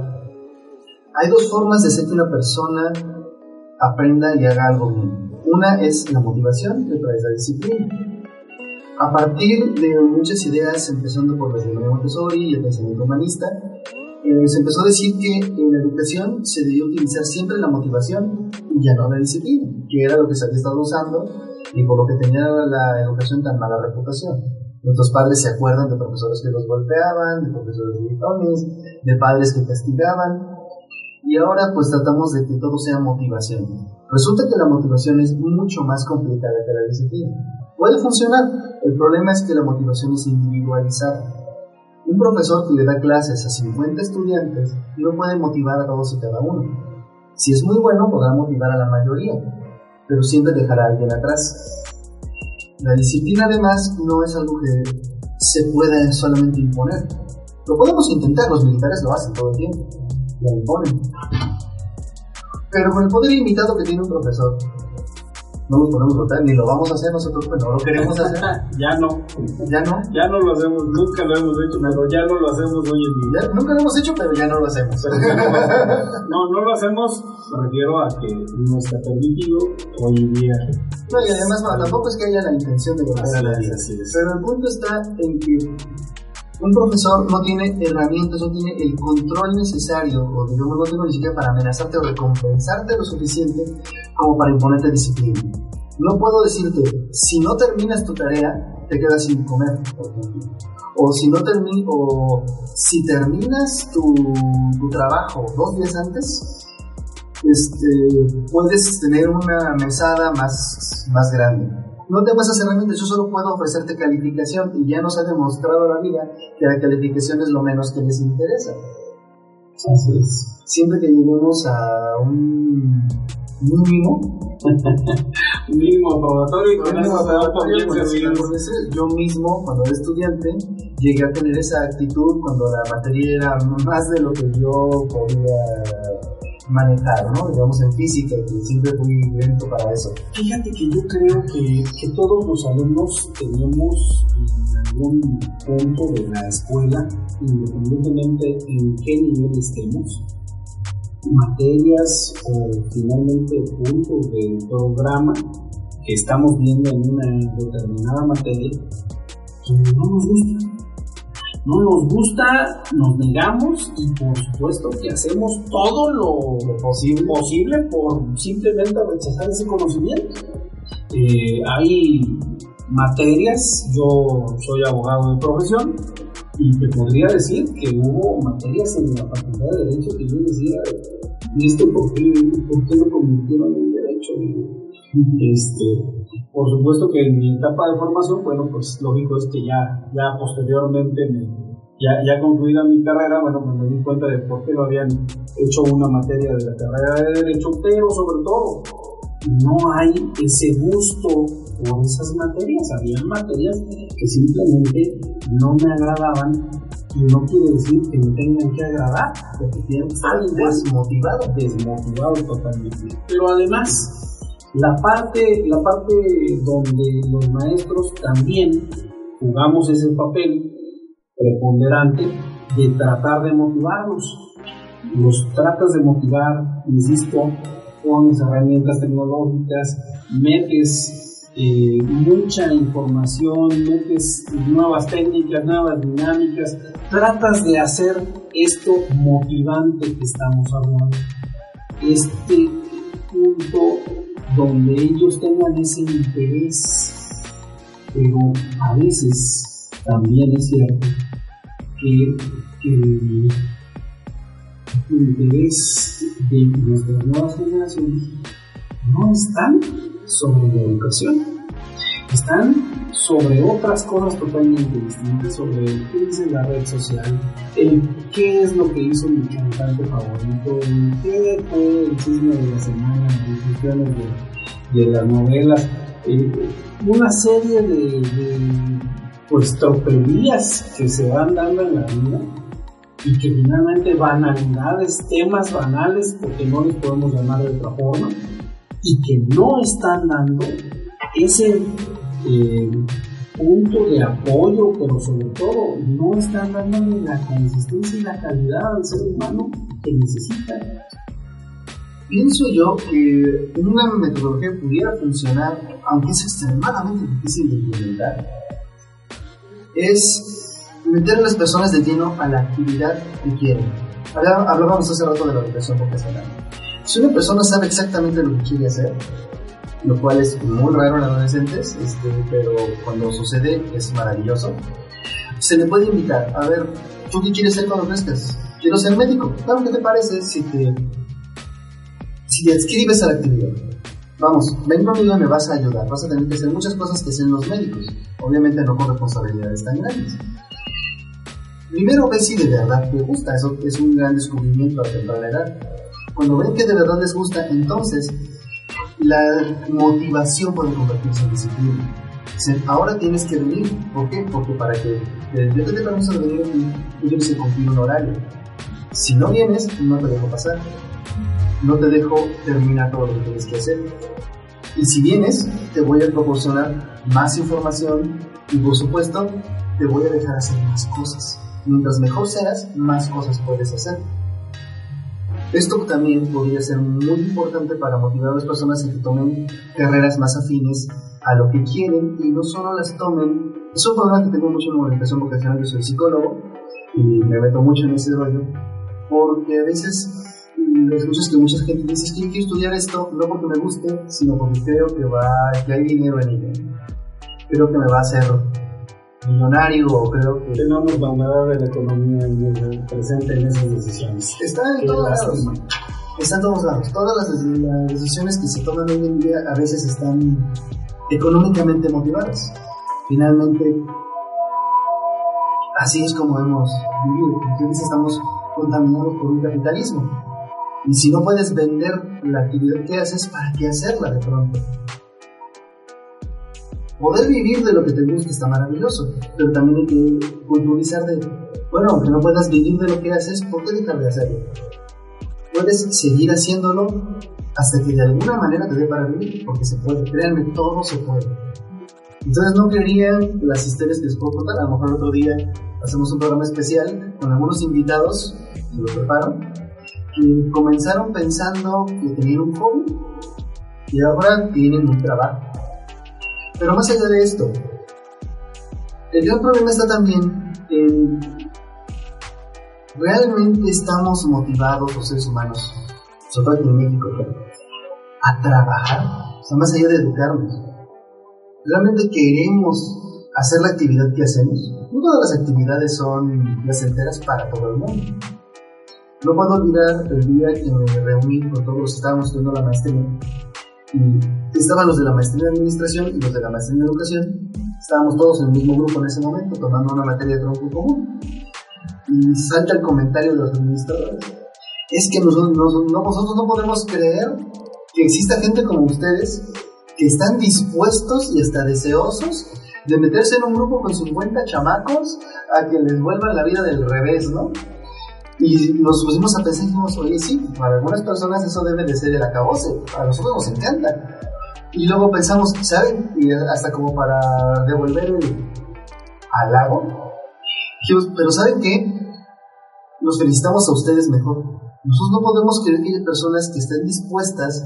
Hay dos formas de hacer que una persona aprenda y haga algo bien. Una es la motivación y otra es la disciplina. A partir de muchas ideas, empezando por las de Montessori y el pensamiento humanista, eh, se empezó a decir que en la educación se debía utilizar siempre la motivación y ya no la disciplina, que era lo que se había estado usando y por lo que tenía la educación tan mala reputación. Nuestros padres se acuerdan de profesores que los golpeaban, de profesores gritones, de padres que castigaban, y ahora pues tratamos de que todo sea motivación. Resulta que la motivación es mucho más complicada que la disciplina. Puede funcionar, el problema es que la motivación es individualizada. Un profesor que le da clases a 50 estudiantes no puede motivar a todos y cada uno. Si es muy bueno, podrá motivar a la mayoría, pero siempre dejará a alguien atrás. La disciplina además no es algo que se pueda solamente imponer. Lo podemos intentar, los militares lo hacen todo el tiempo, lo imponen. Pero con el poder limitado que tiene un profesor, no lo podemos votar, ni lo vamos a hacer nosotros, pues no lo queremos hacer. ya no. Ya no. Ya no lo hacemos, nunca lo hemos hecho, pero ya no lo hacemos hoy en día. nunca lo hemos hecho, pero ya no lo hacemos. no, no lo hacemos, me refiero a que no está permitido hoy en día. No, y además, tampoco es que haya la intención de la vida. Pero el punto está en que un profesor no tiene herramientas, no tiene el control necesario, o digamos, no tiene ni siquiera para amenazarte o recompensarte lo suficiente como para imponerte disciplina. No puedo decirte, si no terminas tu tarea, te quedas sin comer. O si no termi si terminas tu, trabajo dos días antes, este, puedes tener una mesada más, más grande no tengo esas herramientas, yo solo puedo ofrecerte calificación y ya nos ha demostrado la vida que la calificación es lo menos que les interesa. Entonces, siempre que lleguemos a un mínimo, un mínimo aprobatorio y con pues, yo mismo, cuando era estudiante, llegué a tener esa actitud cuando la materia era más de lo que yo podía manejar, ¿no? Digamos en física, que siempre fui lento para eso. Fíjate que yo creo que, que todos los alumnos tenemos en algún punto de la escuela, independientemente en qué nivel estemos, materias o finalmente puntos del programa que estamos viendo en una determinada materia que no nos gusta no nos gusta, nos negamos y por supuesto que hacemos todo lo, posible. posible. por simplemente rechazar ese conocimiento. Eh, hay materias, yo soy abogado de profesión y te podría decir que hubo materias en la facultad de Derecho que yo decía, ¿y esto por qué, por qué lo convirtieron en Derecho? Este, por supuesto que en mi etapa de formación, bueno, pues lógico es que ya, ya posteriormente, ya, ya concluida mi carrera, bueno, me di cuenta de por qué no habían hecho una materia de la carrera de Derecho, pero sobre todo, no hay ese gusto por esas materias. Había materias que simplemente no me agradaban no quiere decir que me tengan que agradar, porque tienen que estar desmotivado, desmotivado totalmente. Pero además, la parte, la parte donde los maestros también jugamos ese papel preponderante de tratar de motivarlos. Los tratas de motivar, insisto, con herramientas tecnológicas, metes eh, mucha información, metes nuevas técnicas, nuevas dinámicas, tratas de hacer esto motivante que estamos hablando. Este punto donde ellos tengan ese interés, pero a veces también es cierto que, el interés de nuestras nuevas generaciones no están sobre la educación, están sobre otras cosas totalmente distintas, sobre qué dice la red social, el qué es lo que hizo mi cantante favorito, el qué fue el chisme de la semana, de, de, las novelas, eh, una serie de, de pues que se van dando en la vida y que finalmente banalidades, temas banales, porque no les podemos llamar de otra forma, y que no están dando ese eh, punto de apoyo, pero sobre todo no están dándole la consistencia y la calidad al ser humano que necesita. Pienso yo que una metodología pudiera funcionar, aunque es extremadamente difícil de implementar, es meter a las personas de lleno a la actividad que quieren. Hablábamos hace rato de la educación vocacional. Si una persona sabe exactamente lo que quiere hacer, lo cual es muy raro en adolescentes, este, pero cuando sucede es maravilloso. Se le puede invitar, a ver, ¿tú qué quieres ser cuando crezcas? Quiero ser médico. Claro, ¿qué te parece si te, si te adscribes a la actividad? Vamos, ven conmigo y me vas a ayudar. Vas a tener que hacer muchas cosas que hacen los médicos. Obviamente no con responsabilidades tan grandes. Primero ve si de verdad te gusta. Eso es un gran descubrimiento a temprana edad. Cuando ven que de verdad les gusta, entonces la motivación puede convertirse en disciplina. ahora tienes que venir. ¿Por qué? Porque para que yo te permiso de venir tienes que cumplir un horario. Si no vienes, no te dejo pasar. No te dejo terminar todo lo que tienes que hacer. Y si vienes, te voy a proporcionar más información y por supuesto te voy a dejar hacer más cosas. Mientras mejor seas, más cosas puedes hacer. Esto también podría ser muy importante para motivar a las personas a que tomen carreras más afines a lo que quieren y no solo las tomen. Es un problema que tengo mucho en la orientación vocacional, yo soy psicólogo y me meto mucho en ese rollo, porque a veces escuchas que mucha gente dice que yo quiero estudiar esto no porque me guste, sino porque creo que, va, que hay dinero en ello. Creo que me va a hacer millonario creo que... Tenemos la de la economía presente en esas decisiones. Está en todos lados. Está en todos lados. Todas las, decisiones que se toman hoy en día a veces están económicamente motivadas. Finalmente, así es como hemos vivido. Entonces estamos contaminados por un capitalismo. Y si no puedes vender la actividad que haces, ¿para qué hacerla de pronto? Poder vivir de lo que te gusta está maravilloso, pero también hay que culturizar de, bueno, aunque no puedas vivir de lo que haces, ¿por qué dejar de hacerlo? puedes seguir haciéndolo hasta que de alguna manera te dé para vivir, porque se puede, créanme, todo se puede. Entonces no querían las historias que les puedo contar, a lo mejor otro día hacemos un programa especial con algunos invitados, que lo preparo, que comenzaron pensando que tenían un hobby y ahora tienen un trabajo. Pero más allá de esto, el gran problema está también en realmente estamos motivados los seres humanos, sobre todo aquí en México, a trabajar, o sea, más allá de educarnos. Realmente queremos hacer la actividad que hacemos. No todas las actividades son placenteras para todo el mundo. No puedo olvidar el día que me reuní con todos los que estábamos estudiando la maestría. Estaban los de la maestría en administración y los de la maestría en educación. Estábamos todos en el mismo grupo en ese momento, tomando una materia de tronco común y salta el comentario de los administradores. Es que nosotros, nosotros no podemos creer que exista gente como ustedes que están dispuestos y hasta deseosos de meterse en un grupo con 50 chamacos a que les vuelvan la vida del revés, ¿no? Y nos pusimos a pensar y dijimos, oye, sí, para algunas personas eso debe de ser el acabose, para nosotros nos encanta. Y luego pensamos, ¿saben? Y hasta como para devolver el halago, pero ¿saben qué? Los felicitamos a ustedes mejor. Nosotros no podemos creer que haya personas que estén dispuestas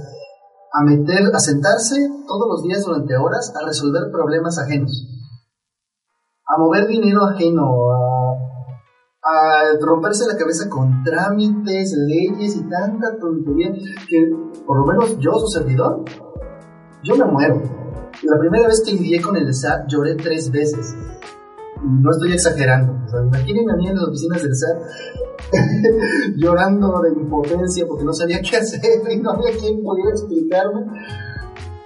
a meter, a sentarse todos los días durante horas a resolver problemas ajenos, a mover dinero ajeno, a, a romperse la cabeza con trámites, leyes y tanta tontería que, por lo menos yo, su servidor, yo me muero. La primera vez que lidié con el SAT lloré tres veces no estoy exagerando. O sea, imaginen a mí en las oficinas del SAT llorando de impotencia porque no sabía qué hacer y no había quien pudiera explicarme.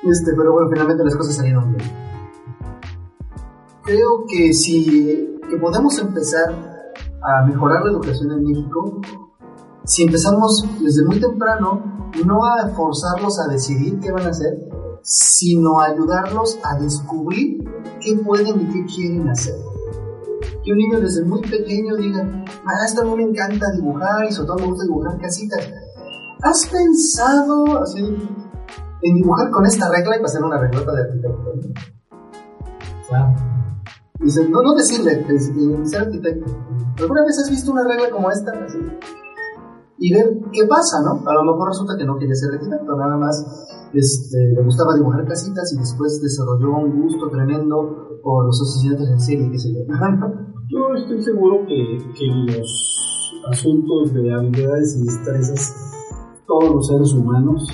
Este, pero bueno, finalmente las cosas salieron bien. Creo que si que podemos empezar a mejorar la educación en México, si empezamos desde muy temprano, no a forzarlos a decidir qué van a hacer, sino a ayudarlos a descubrir qué pueden y qué quieren hacer que un niño desde muy pequeño diga, maestro, a mí me encanta dibujar y sobre todo me gusta dibujar casitas. ¿Has pensado así, en dibujar con esta regla y pasar una reglota de arquitecto? Claro. Dice, no, no decirle, ser arquitecto. ¿Alguna vez has visto una regla como esta? Así? Y ver qué pasa, ¿no? A lo mejor resulta que no quiere ser arquitecto, nada más este, le gustaba dibujar casitas y después desarrolló un gusto tremendo por los asesinatos en serie, qué sé yo. Yo estoy seguro que, que los asuntos de habilidades y destrezas, todos los seres humanos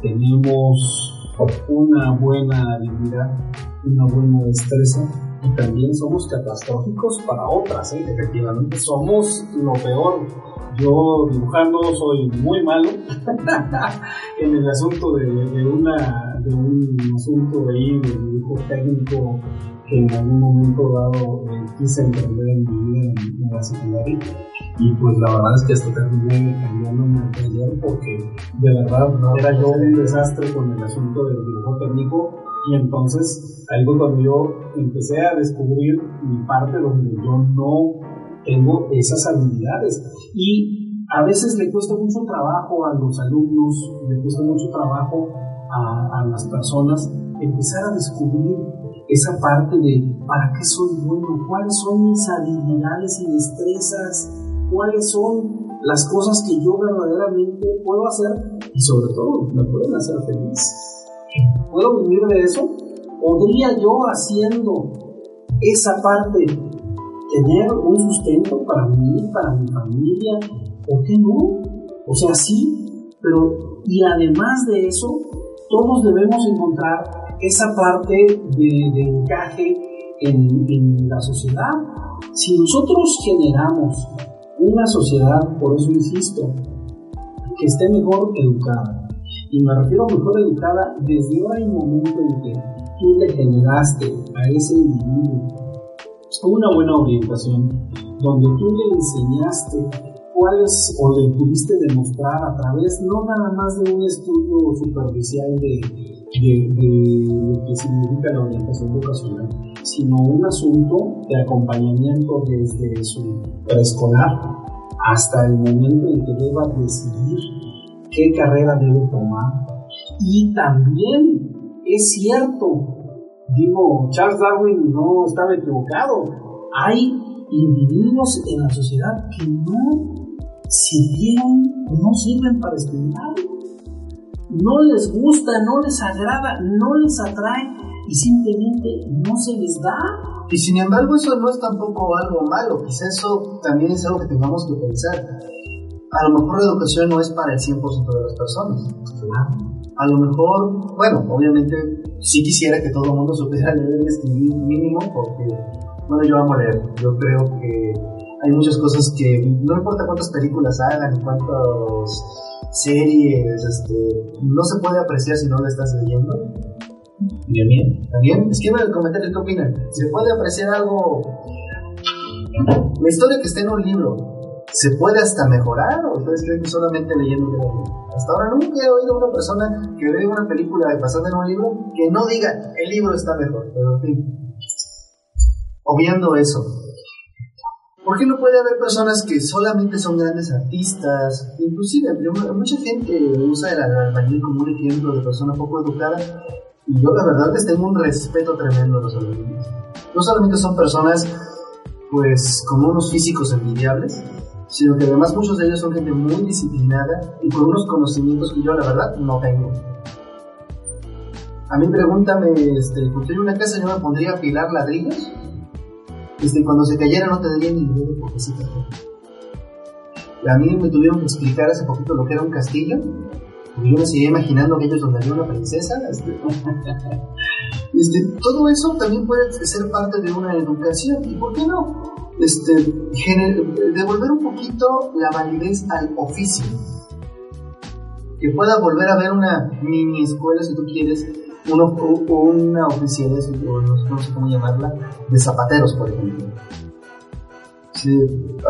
tenemos una buena habilidad, una buena destreza también somos catastróficos para otras, ¿eh? efectivamente. Somos lo peor. Yo dibujando soy muy malo en el asunto de, de, una, de un asunto ahí de dibujo técnico que en algún momento dado eh, quise emprender en mi vida en, la secundaria y pues la verdad es que hasta terminé cambiándome el taller porque de verdad era yo un desastre con el asunto del dibujo técnico y entonces ahí fue cuando yo empecé a descubrir mi parte donde yo no tengo esas habilidades y a veces le cuesta mucho trabajo a los alumnos, le cuesta mucho trabajo a, a las personas empezar a descubrir esa parte de para qué soy bueno, cuáles son mis habilidades y destrezas, cuáles son las cosas que yo verdaderamente puedo hacer y sobre todo me pueden hacer feliz. ¿Puedo vivir de eso? ¿Podría yo haciendo esa parte tener un sustento para mí, para mi familia? ¿O qué no? O sea, sí, pero y además de eso, todos debemos encontrar esa parte de, encaje en, la sociedad. Si nosotros generamos una sociedad, por eso insisto, que esté mejor educada, y me refiero a mejor educada desde ahora el momento en que tú le generaste a ese individuo una buena orientación, donde tú le enseñaste cuáles o le pudiste demostrar a través no nada más de un estudio superficial de de, lo que significa la orientación vocacional, sino un asunto de acompañamiento desde su preescolar hasta el momento en que deba decidir qué carrera debe tomar. Y también es cierto, digo, Charles Darwin no estaba equivocado, hay individuos en la sociedad que no sirvieron, no sirven para estudiar, no les gusta, no les agrada, no les atrae y simplemente no se les da. Y sin embargo eso no es tampoco algo malo, quizás eso también es algo que tengamos que pensar. A lo mejor la educación no es para el 100% de las personas. A lo mejor, bueno, obviamente sí quisiera que todo el mundo supiera leer y escribir mínimo porque, bueno, yo amo leer. Yo creo que hay muchas cosas que, no importa cuántas películas hagan y cuántas series, este, no se puede apreciar si no la estás leyendo Bien, bien. ¿También? Escriban en el comentario qué opinan. ¿Se puede apreciar algo? La historia que está en un libro, ¿se puede hasta mejorar? ¿O ustedes creen que solamente leyendo queda bien? Hasta ahora nunca he oído a una persona que ve una película basada en un libro que no diga el libro está mejor. Pero en fin, obviando eso, ¿Por qué no puede haber personas que solamente son grandes artistas? Inclusive, mucha gente usa el albañil como un ejemplo de persona poco educada y yo la verdad les tengo un respeto tremendo a los alumnos. No solamente son personas, pues, como unos físicos envidiables, sino que además muchos de ellos son gente muy disciplinada y con unos conocimientos que yo la verdad no tengo. A mí pregúntame, este, construir una casa yo me pondría a afilar ladrillos. Este, cuando se cayera no te daría ni dinero porque sí A mí me tuvieron que explicar hace poquito lo que era un castillo yo me seguía imaginando que ellos donde había una princesa. Este, este, todo eso también puede ser parte de una educación. ¿Y por qué no? Este, devolver un poquito la validez al oficio. Que pueda volver a ver una mini escuela, si tú quieres, o una oficina, no sé cómo llamarla, de zapateros, por ejemplo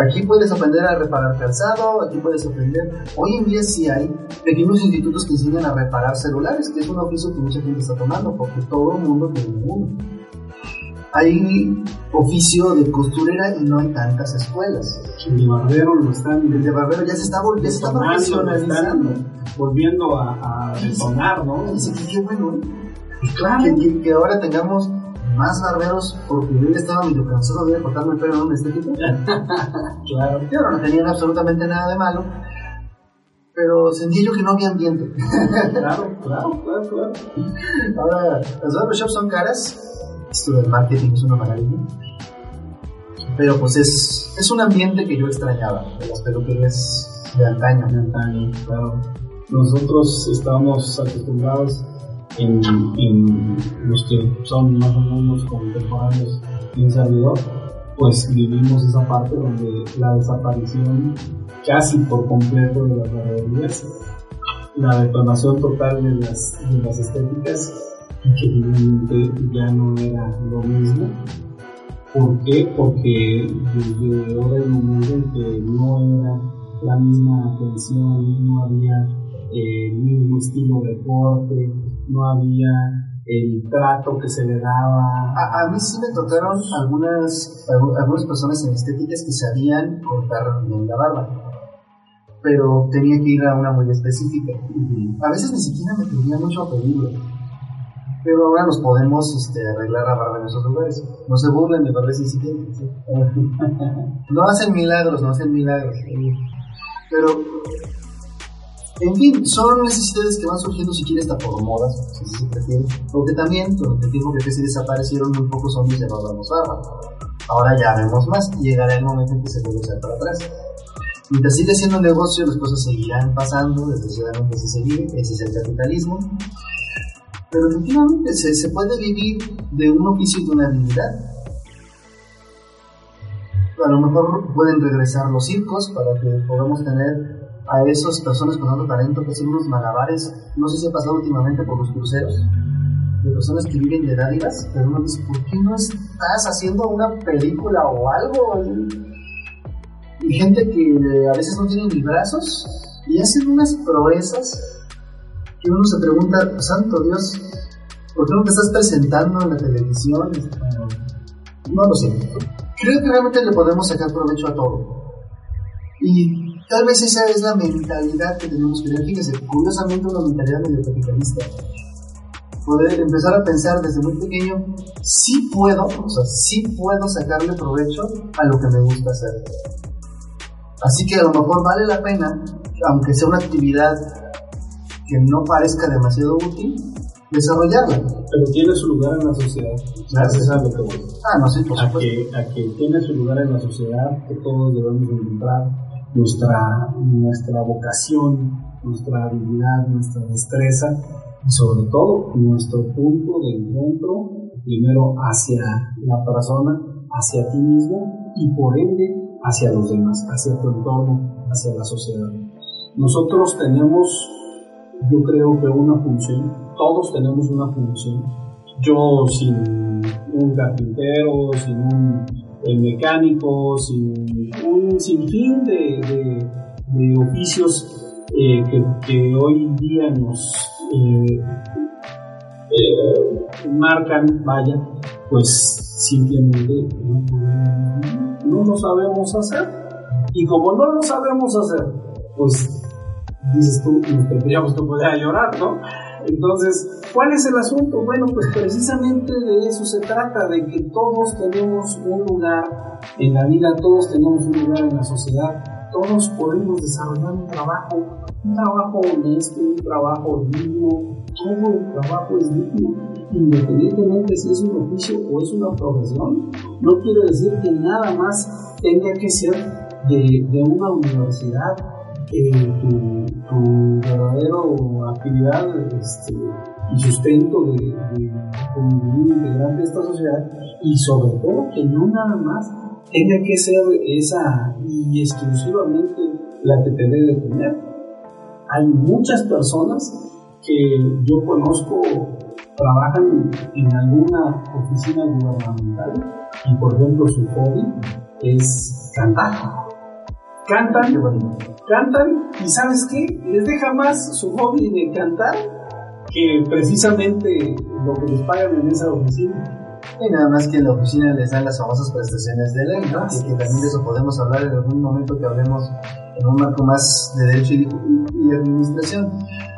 aquí puedes aprender a reparar calzado, aquí puedes aprender. Hoy en día sí hay pequeños institutos que enseñan a reparar celulares, que es un oficio que mucha gente está tomando, porque todo el mundo tiene uno. Hay oficio de costurera y no hay tantas escuelas. El de barbero lo están. El de barbero ya se está, ya se está profesionalizando. Volviendo a, a ¿no? Dice que qué bueno. ¿eh? Claro. que ahora tengamos más barberos porque yo ya estaba medio cansado de cortarme el pelo en un estético. claro. Yo no tenía absolutamente nada de malo, pero sentí yo que no había ambiente. claro, claro, claro, claro. Ahora, las barbershops son caras, esto del marketing es una maravilla. Pero pues es, es un ambiente que yo extrañaba, de las peluquerías de antaño. De antaño, claro. Nosotros estábamos acostumbrados en, los que son más o menos contemporáneos en servidor, pues vivimos esa parte donde la desaparición casi por completo de las barberías, la detonación total de las, de las estéticas, que ya no era lo mismo. ¿Por qué? Porque desde ahora el momento en que no era la misma atención, no había el mismo estilo de corte, no había el trato que se le daba. A, mí sí me tocaron algunas, algunas personas en estéticas que sabían cortar bien la barba, pero tenía que ir a una muy específica. A veces ni siquiera me tenía mucho a pedirlo. Pero ahora nos podemos este, arreglar la barba en esos lugares. No se burlen de barba si quieren. no hacen milagros, no hacen milagros. Pero en fin, son necesidades que van surgiendo si quieres hasta por modas, si se prefiere. Porque también, durante el tiempo que se desaparecieron muy pocos hombres y nos damos barba. Ahora ya vemos más y llegará el momento en que se vuelve a echar para atrás. Mientras sigue siendo un negocio, las cosas seguirán pasando, desgraciadamente se sigue, ese es el capitalismo. Pero efectivamente se, se puede vivir de un oficio y de una habilidad. A lo mejor pueden regresar los circos para que podamos tener a esas personas con alto talento que hacen unos malabares. No sé si ha pasado últimamente por los cruceros, de personas que viven de dádivas, pero uno dice, ¿por qué no estás haciendo una película o algo? Y gente que a veces no tiene ni brazos y hacen unas proezas que uno se pregunta, santo Dios, ¿por qué no te estás presentando en la televisión? No lo sé. Creo que realmente le podemos sacar provecho a todo Y tal vez esa es la mentalidad que tenemos que tener. Fíjese, curiosamente una mentalidad medio capitalista. Poder empezar a pensar desde muy pequeño, sí puedo, o sea, sí puedo sacarle provecho a lo que me gusta hacer. Así que a lo mejor vale la pena, aunque sea una actividad que no parezca demasiado útil, desarrollarla. Pero tiene su lugar en la sociedad. Gracias a lo que voy. Ah, no sé, por a que, a que tiene su lugar en la sociedad, que todos debemos encontrar nuestra, nuestra vocación, nuestra habilidad, nuestra destreza y sobre todo nuestro punto de encuentro primero hacia la persona, hacia ti mismo y por ende hacia los demás, hacia tu entorno, hacia la sociedad. Nosotros tenemos, yo creo que una función, todos tenemos una función. Yo sin un carpintero, sin un mecánico, sin un sinfín de, de, oficios eh, que, hoy día nos eh, eh, marcan, vaya, pues simplemente no, lo sabemos hacer. Y como no lo sabemos hacer, pues dices tú, tendríamos que poder llorar, ¿no? Entonces, ¿cuál es el asunto? Bueno, pues precisamente de eso se trata, de que todos tenemos un lugar en la vida, todos tenemos un lugar en la sociedad, todos podemos desarrollar un trabajo, un trabajo honesto, un trabajo digno, todo el trabajo es digno, independientemente si es un oficio o es una profesión, no quiere decir que nada más tenga que ser de, de una universidad tu, tu verdadero actividad este, y sustento de, de, integrante de esta sociedad y sobre todo que no nada más tenga que ser esa y exclusivamente la que te debe tener. Hay muchas personas que yo conozco trabajan en alguna oficina gubernamental y por ejemplo su hobby es cantar cantan, cantan y sabes qué, les deja más su hobby de cantar que precisamente lo que les pagan en esa oficina. Y nada más que en la oficina les dan las famosas prestaciones de ley, ¿no? Y que también de eso podemos hablar en algún momento que hablemos en un marco más de derecho y, administración.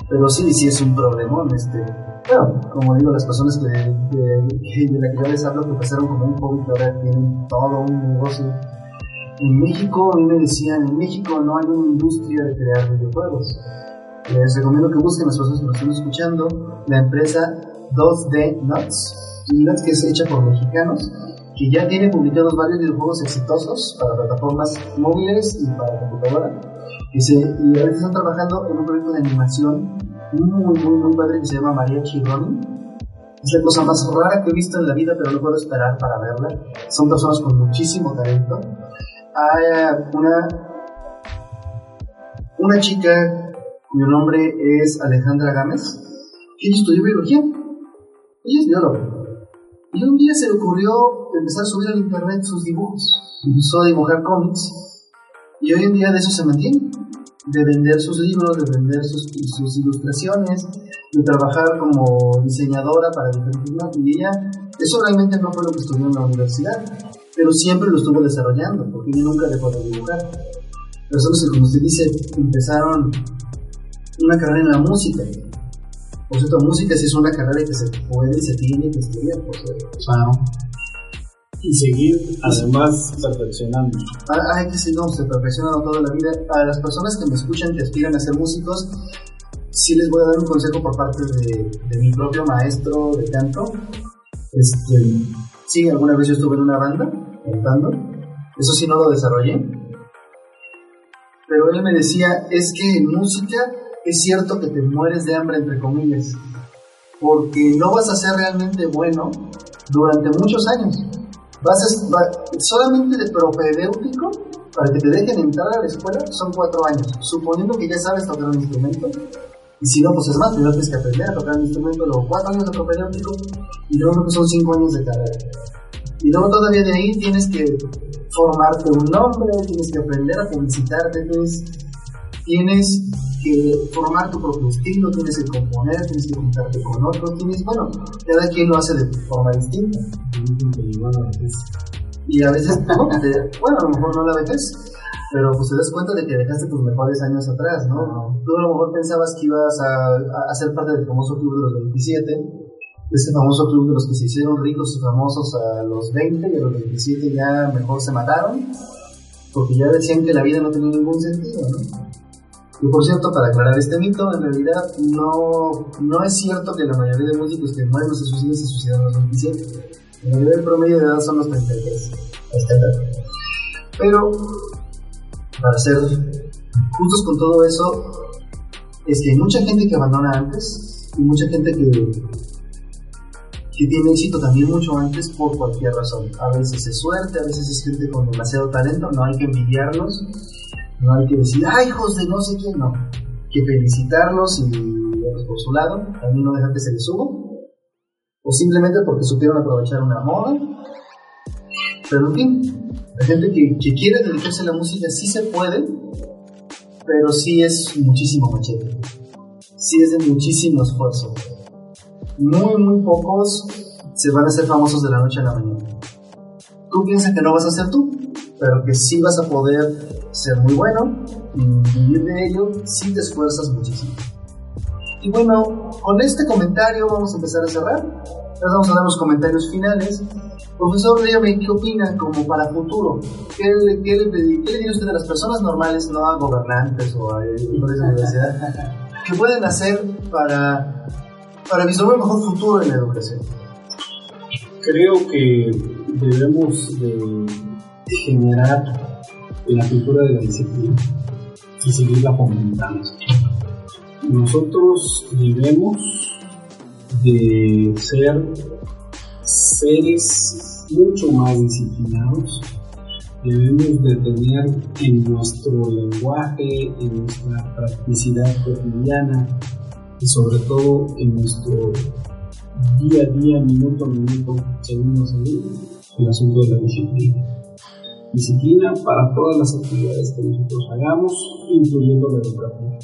Pero sí, sí es un problemón. Este, bueno, como digo, las personas que, de, de, la que yo les hablo que pasaron como un hobby que ahora tienen todo un negocio en México, a mí me decían, en México no hay una industria de crear videojuegos. Les recomiendo que busquen las personas que nos están escuchando la empresa 2D Nuts, Nuts que es hecha por mexicanos, que ya tiene publicados varios videojuegos exitosos para plataformas móviles y para computadora. Y, se, y están trabajando en un proyecto de animación muy, muy, muy padre que se llama Mariachi Running. Es la cosa más rara que he visto en la vida, pero no puedo esperar para verla. Son personas con muchísimo talento hay una, una chica cuyo nombre es Alejandra Gámez, que estudió biología. Ella es bióloga. Y un día se le ocurrió empezar a subir al internet sus dibujos. Empezó a dibujar cómics. Y hoy en día de eso se mantiene. De vender sus libros, de vender sus, sus ilustraciones, de trabajar como diseñadora para diferentes marcas. Y ella, eso realmente no fue lo que estudió en la universidad pero siempre lo estuvo desarrollando, porque yo nunca dejó de dibujar. Personas que, como usted dice, empezaron una carrera en la música. Por cierto, música sí es una carrera que se puede y se tiene que estudiar, por Claro. Y seguir, además, perfeccionando. Ay, que si no, se perfecciona toda la vida. A las personas que me escuchan que aspiran a ser músicos, sí les voy a dar un consejo por parte de, de mi propio maestro de canto. Este, sí, alguna vez yo estuve en una banda cantando. Eso sí no lo desarrollé. Pero él me decía, es que en música es cierto que te mueres de hambre, entre comillas, porque no vas a ser realmente bueno durante muchos años. Vas a, solamente de propedéutico, para que te dejen entrar a la escuela, son cuatro años, suponiendo que ya sabes tocar un instrumento. Y si no, pues es más, primero tienes que aprender a tocar un instrumento, luego cuatro años de propedéutico, y luego son cinco años de carrera. Y luego todavía de ahí tienes que formarte un nombre, tienes que aprender a publicitarte, tienes, tienes que formar tu propio estilo, tienes que componer, tienes que juntarte con otros, tienes, bueno, cada quien lo hace de forma distinta. Y a veces, bueno, a lo mejor no la vejez, pero pues te das cuenta de que dejaste tus mejores años atrás, ¿no? Tú a lo mejor pensabas que ibas a, a, ser parte del famoso club de los 27, ese famoso club de los que se hicieron ricos y famosos a los 20 y a los 27 ya mejor se mataron, porque ya decían que la vida no tenía ningún sentido, ¿no? Y por cierto, para aclarar este mito, en realidad no, no es cierto que la mayoría de músicos que mueren se suicidan se suicidan a los 27. En realidad el promedio de edad son los 33. Pero, para ser justos con todo eso, es que hay mucha gente que abandona antes y mucha gente que, que tiene éxito también mucho antes por cualquier razón. A veces es suerte, a veces es gente con demasiado talento, no hay que envidiarlos no hay que decir, ¡ay, hijos de no sé quién! No. que felicitarlos y verlos por su lado. Mí no dejar que se les suba. O simplemente porque supieron aprovechar una moda. Pero en fin, la gente que, que quiere dedicarse a la música sí se puede, pero sí es muchísimo machete. Sí es de muchísimo esfuerzo. Muy, muy pocos se van a hacer famosos de la noche a la mañana. Tú piensas que no vas a ser tú, pero que sí vas a poder ser muy bueno y vivir de ello si te esfuerzas muchísimo. Y bueno, con este comentario vamos a empezar a cerrar. Ahora vamos a dar los comentarios finales. Profesor, dígame qué opina como para futuro. ¿Qué le, qué le, qué le dice usted a las personas normales, no a gobernantes o a empresas de universidad, que pueden hacer para, para vislumbrar un mejor futuro en la educación? Creo que debemos de generar la cultura de la disciplina y seguirla fomentando. Nosotros debemos de ser seres mucho más disciplinados, debemos de tener en nuestro lenguaje, en nuestra practicidad cotidiana y sobre todo en nuestro día a día, minuto a minuto, segundo a segundo, el asunto de la disciplina disciplina para todas las actividades que nosotros hagamos, incluyendo la educación.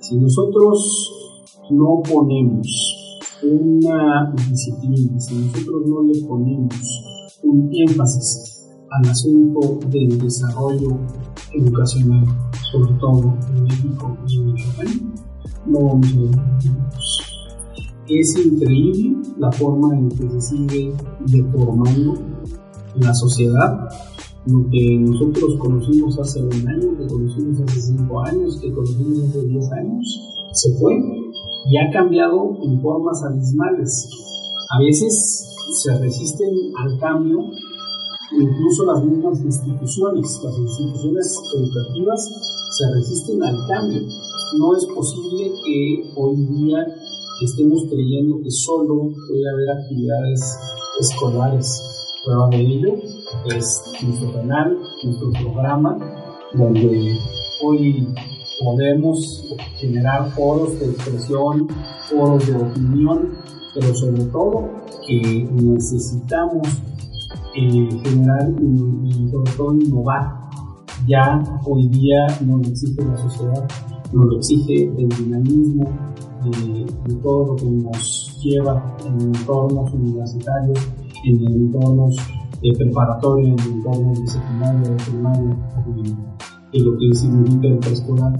Si nosotros no ponemos una disciplina, si nosotros no le ponemos un énfasis al asunto del desarrollo educacional, sobre todo en México y en Michoacán, no vamos a Es increíble la forma en que se sigue deformando la sociedad que nosotros conocimos hace un año, que conocimos hace cinco años, que conocimos hace diez años, se fue y ha cambiado en formas abismales. A veces se resisten al cambio, incluso las mismas instituciones, las instituciones educativas se resisten al cambio. No es posible que hoy día estemos creyendo que solo puede haber actividades escolares. Prueba de ello es nuestro canal, nuestro programa, donde hoy podemos generar foros de expresión, foros de opinión, pero sobre todo que necesitamos eh, generar y, sobre todo innovar. Ya hoy día nos exige la sociedad, nos lo exige el dinamismo de todo lo que nos lleva en entornos universitarios, en entornos de preparatoria, en de secundaria, primaria, de lo que significa el preescolar,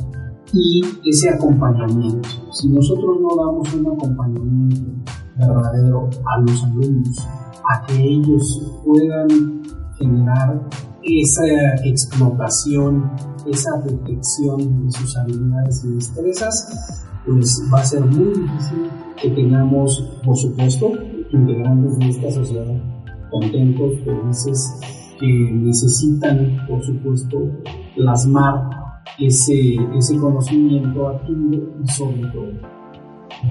y ese acompañamiento. Si nosotros no damos un acompañamiento verdadero a los alumnos, a que ellos puedan generar esa explotación, esa detección de sus habilidades y destrezas, pues va a ser muy difícil que tengamos, por supuesto, integrantes de esta sociedad contentos, felices, que necesitan, por supuesto, plasmar ese, ese conocimiento activo y sobre todo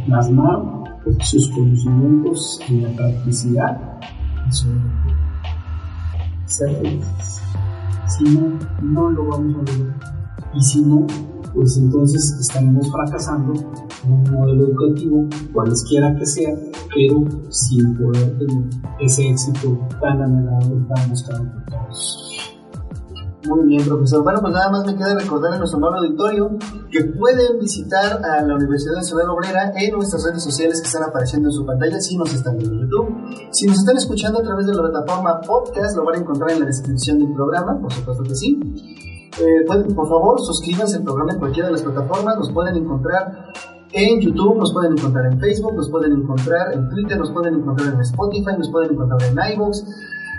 plasmar sus conocimientos en la practicidad y sobre todo ser felices. Si no, no lo vamos a lograr. Y si no, pues entonces estaremos fracasando en un modelo educativo, cualesquiera que sea, pero sin poder tener ese éxito tan anhelado y tan buscado por todos. Muy bien, profesor. Bueno, pues nada más me queda recordar a nuestro nuevo auditorio que pueden visitar a la Universidad Nacional Obrera en nuestras redes sociales que están apareciendo en su pantalla si nos están viendo en YouTube. Si nos están escuchando a través de la plataforma podcast, lo van a encontrar en la descripción del programa, por supuesto que sí. Eh, pueden, por favor, suscríbanse al programa en cualquiera de las plataformas. Nos pueden encontrar en YouTube, nos pueden encontrar en Facebook, nos pueden encontrar en Twitter, nos pueden encontrar en Spotify, nos pueden encontrar en iVoox,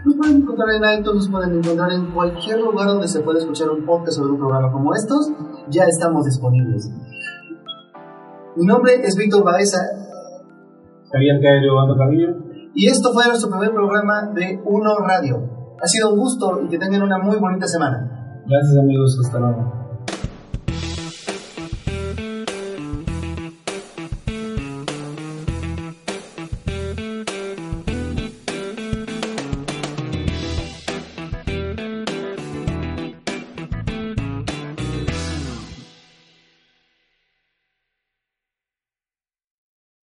nos pueden encontrar en iTunes, nos pueden encontrar en cualquier lugar donde se pueda escuchar un podcast sobre un programa como estos. Ya estamos disponibles. Mi nombre es Víctor Baeza. Javier Camino. Y esto fue nuestro primer programa de Uno Radio. Ha sido un gusto y que tengan una muy bonita semana. Gracias amigos, hasta luego.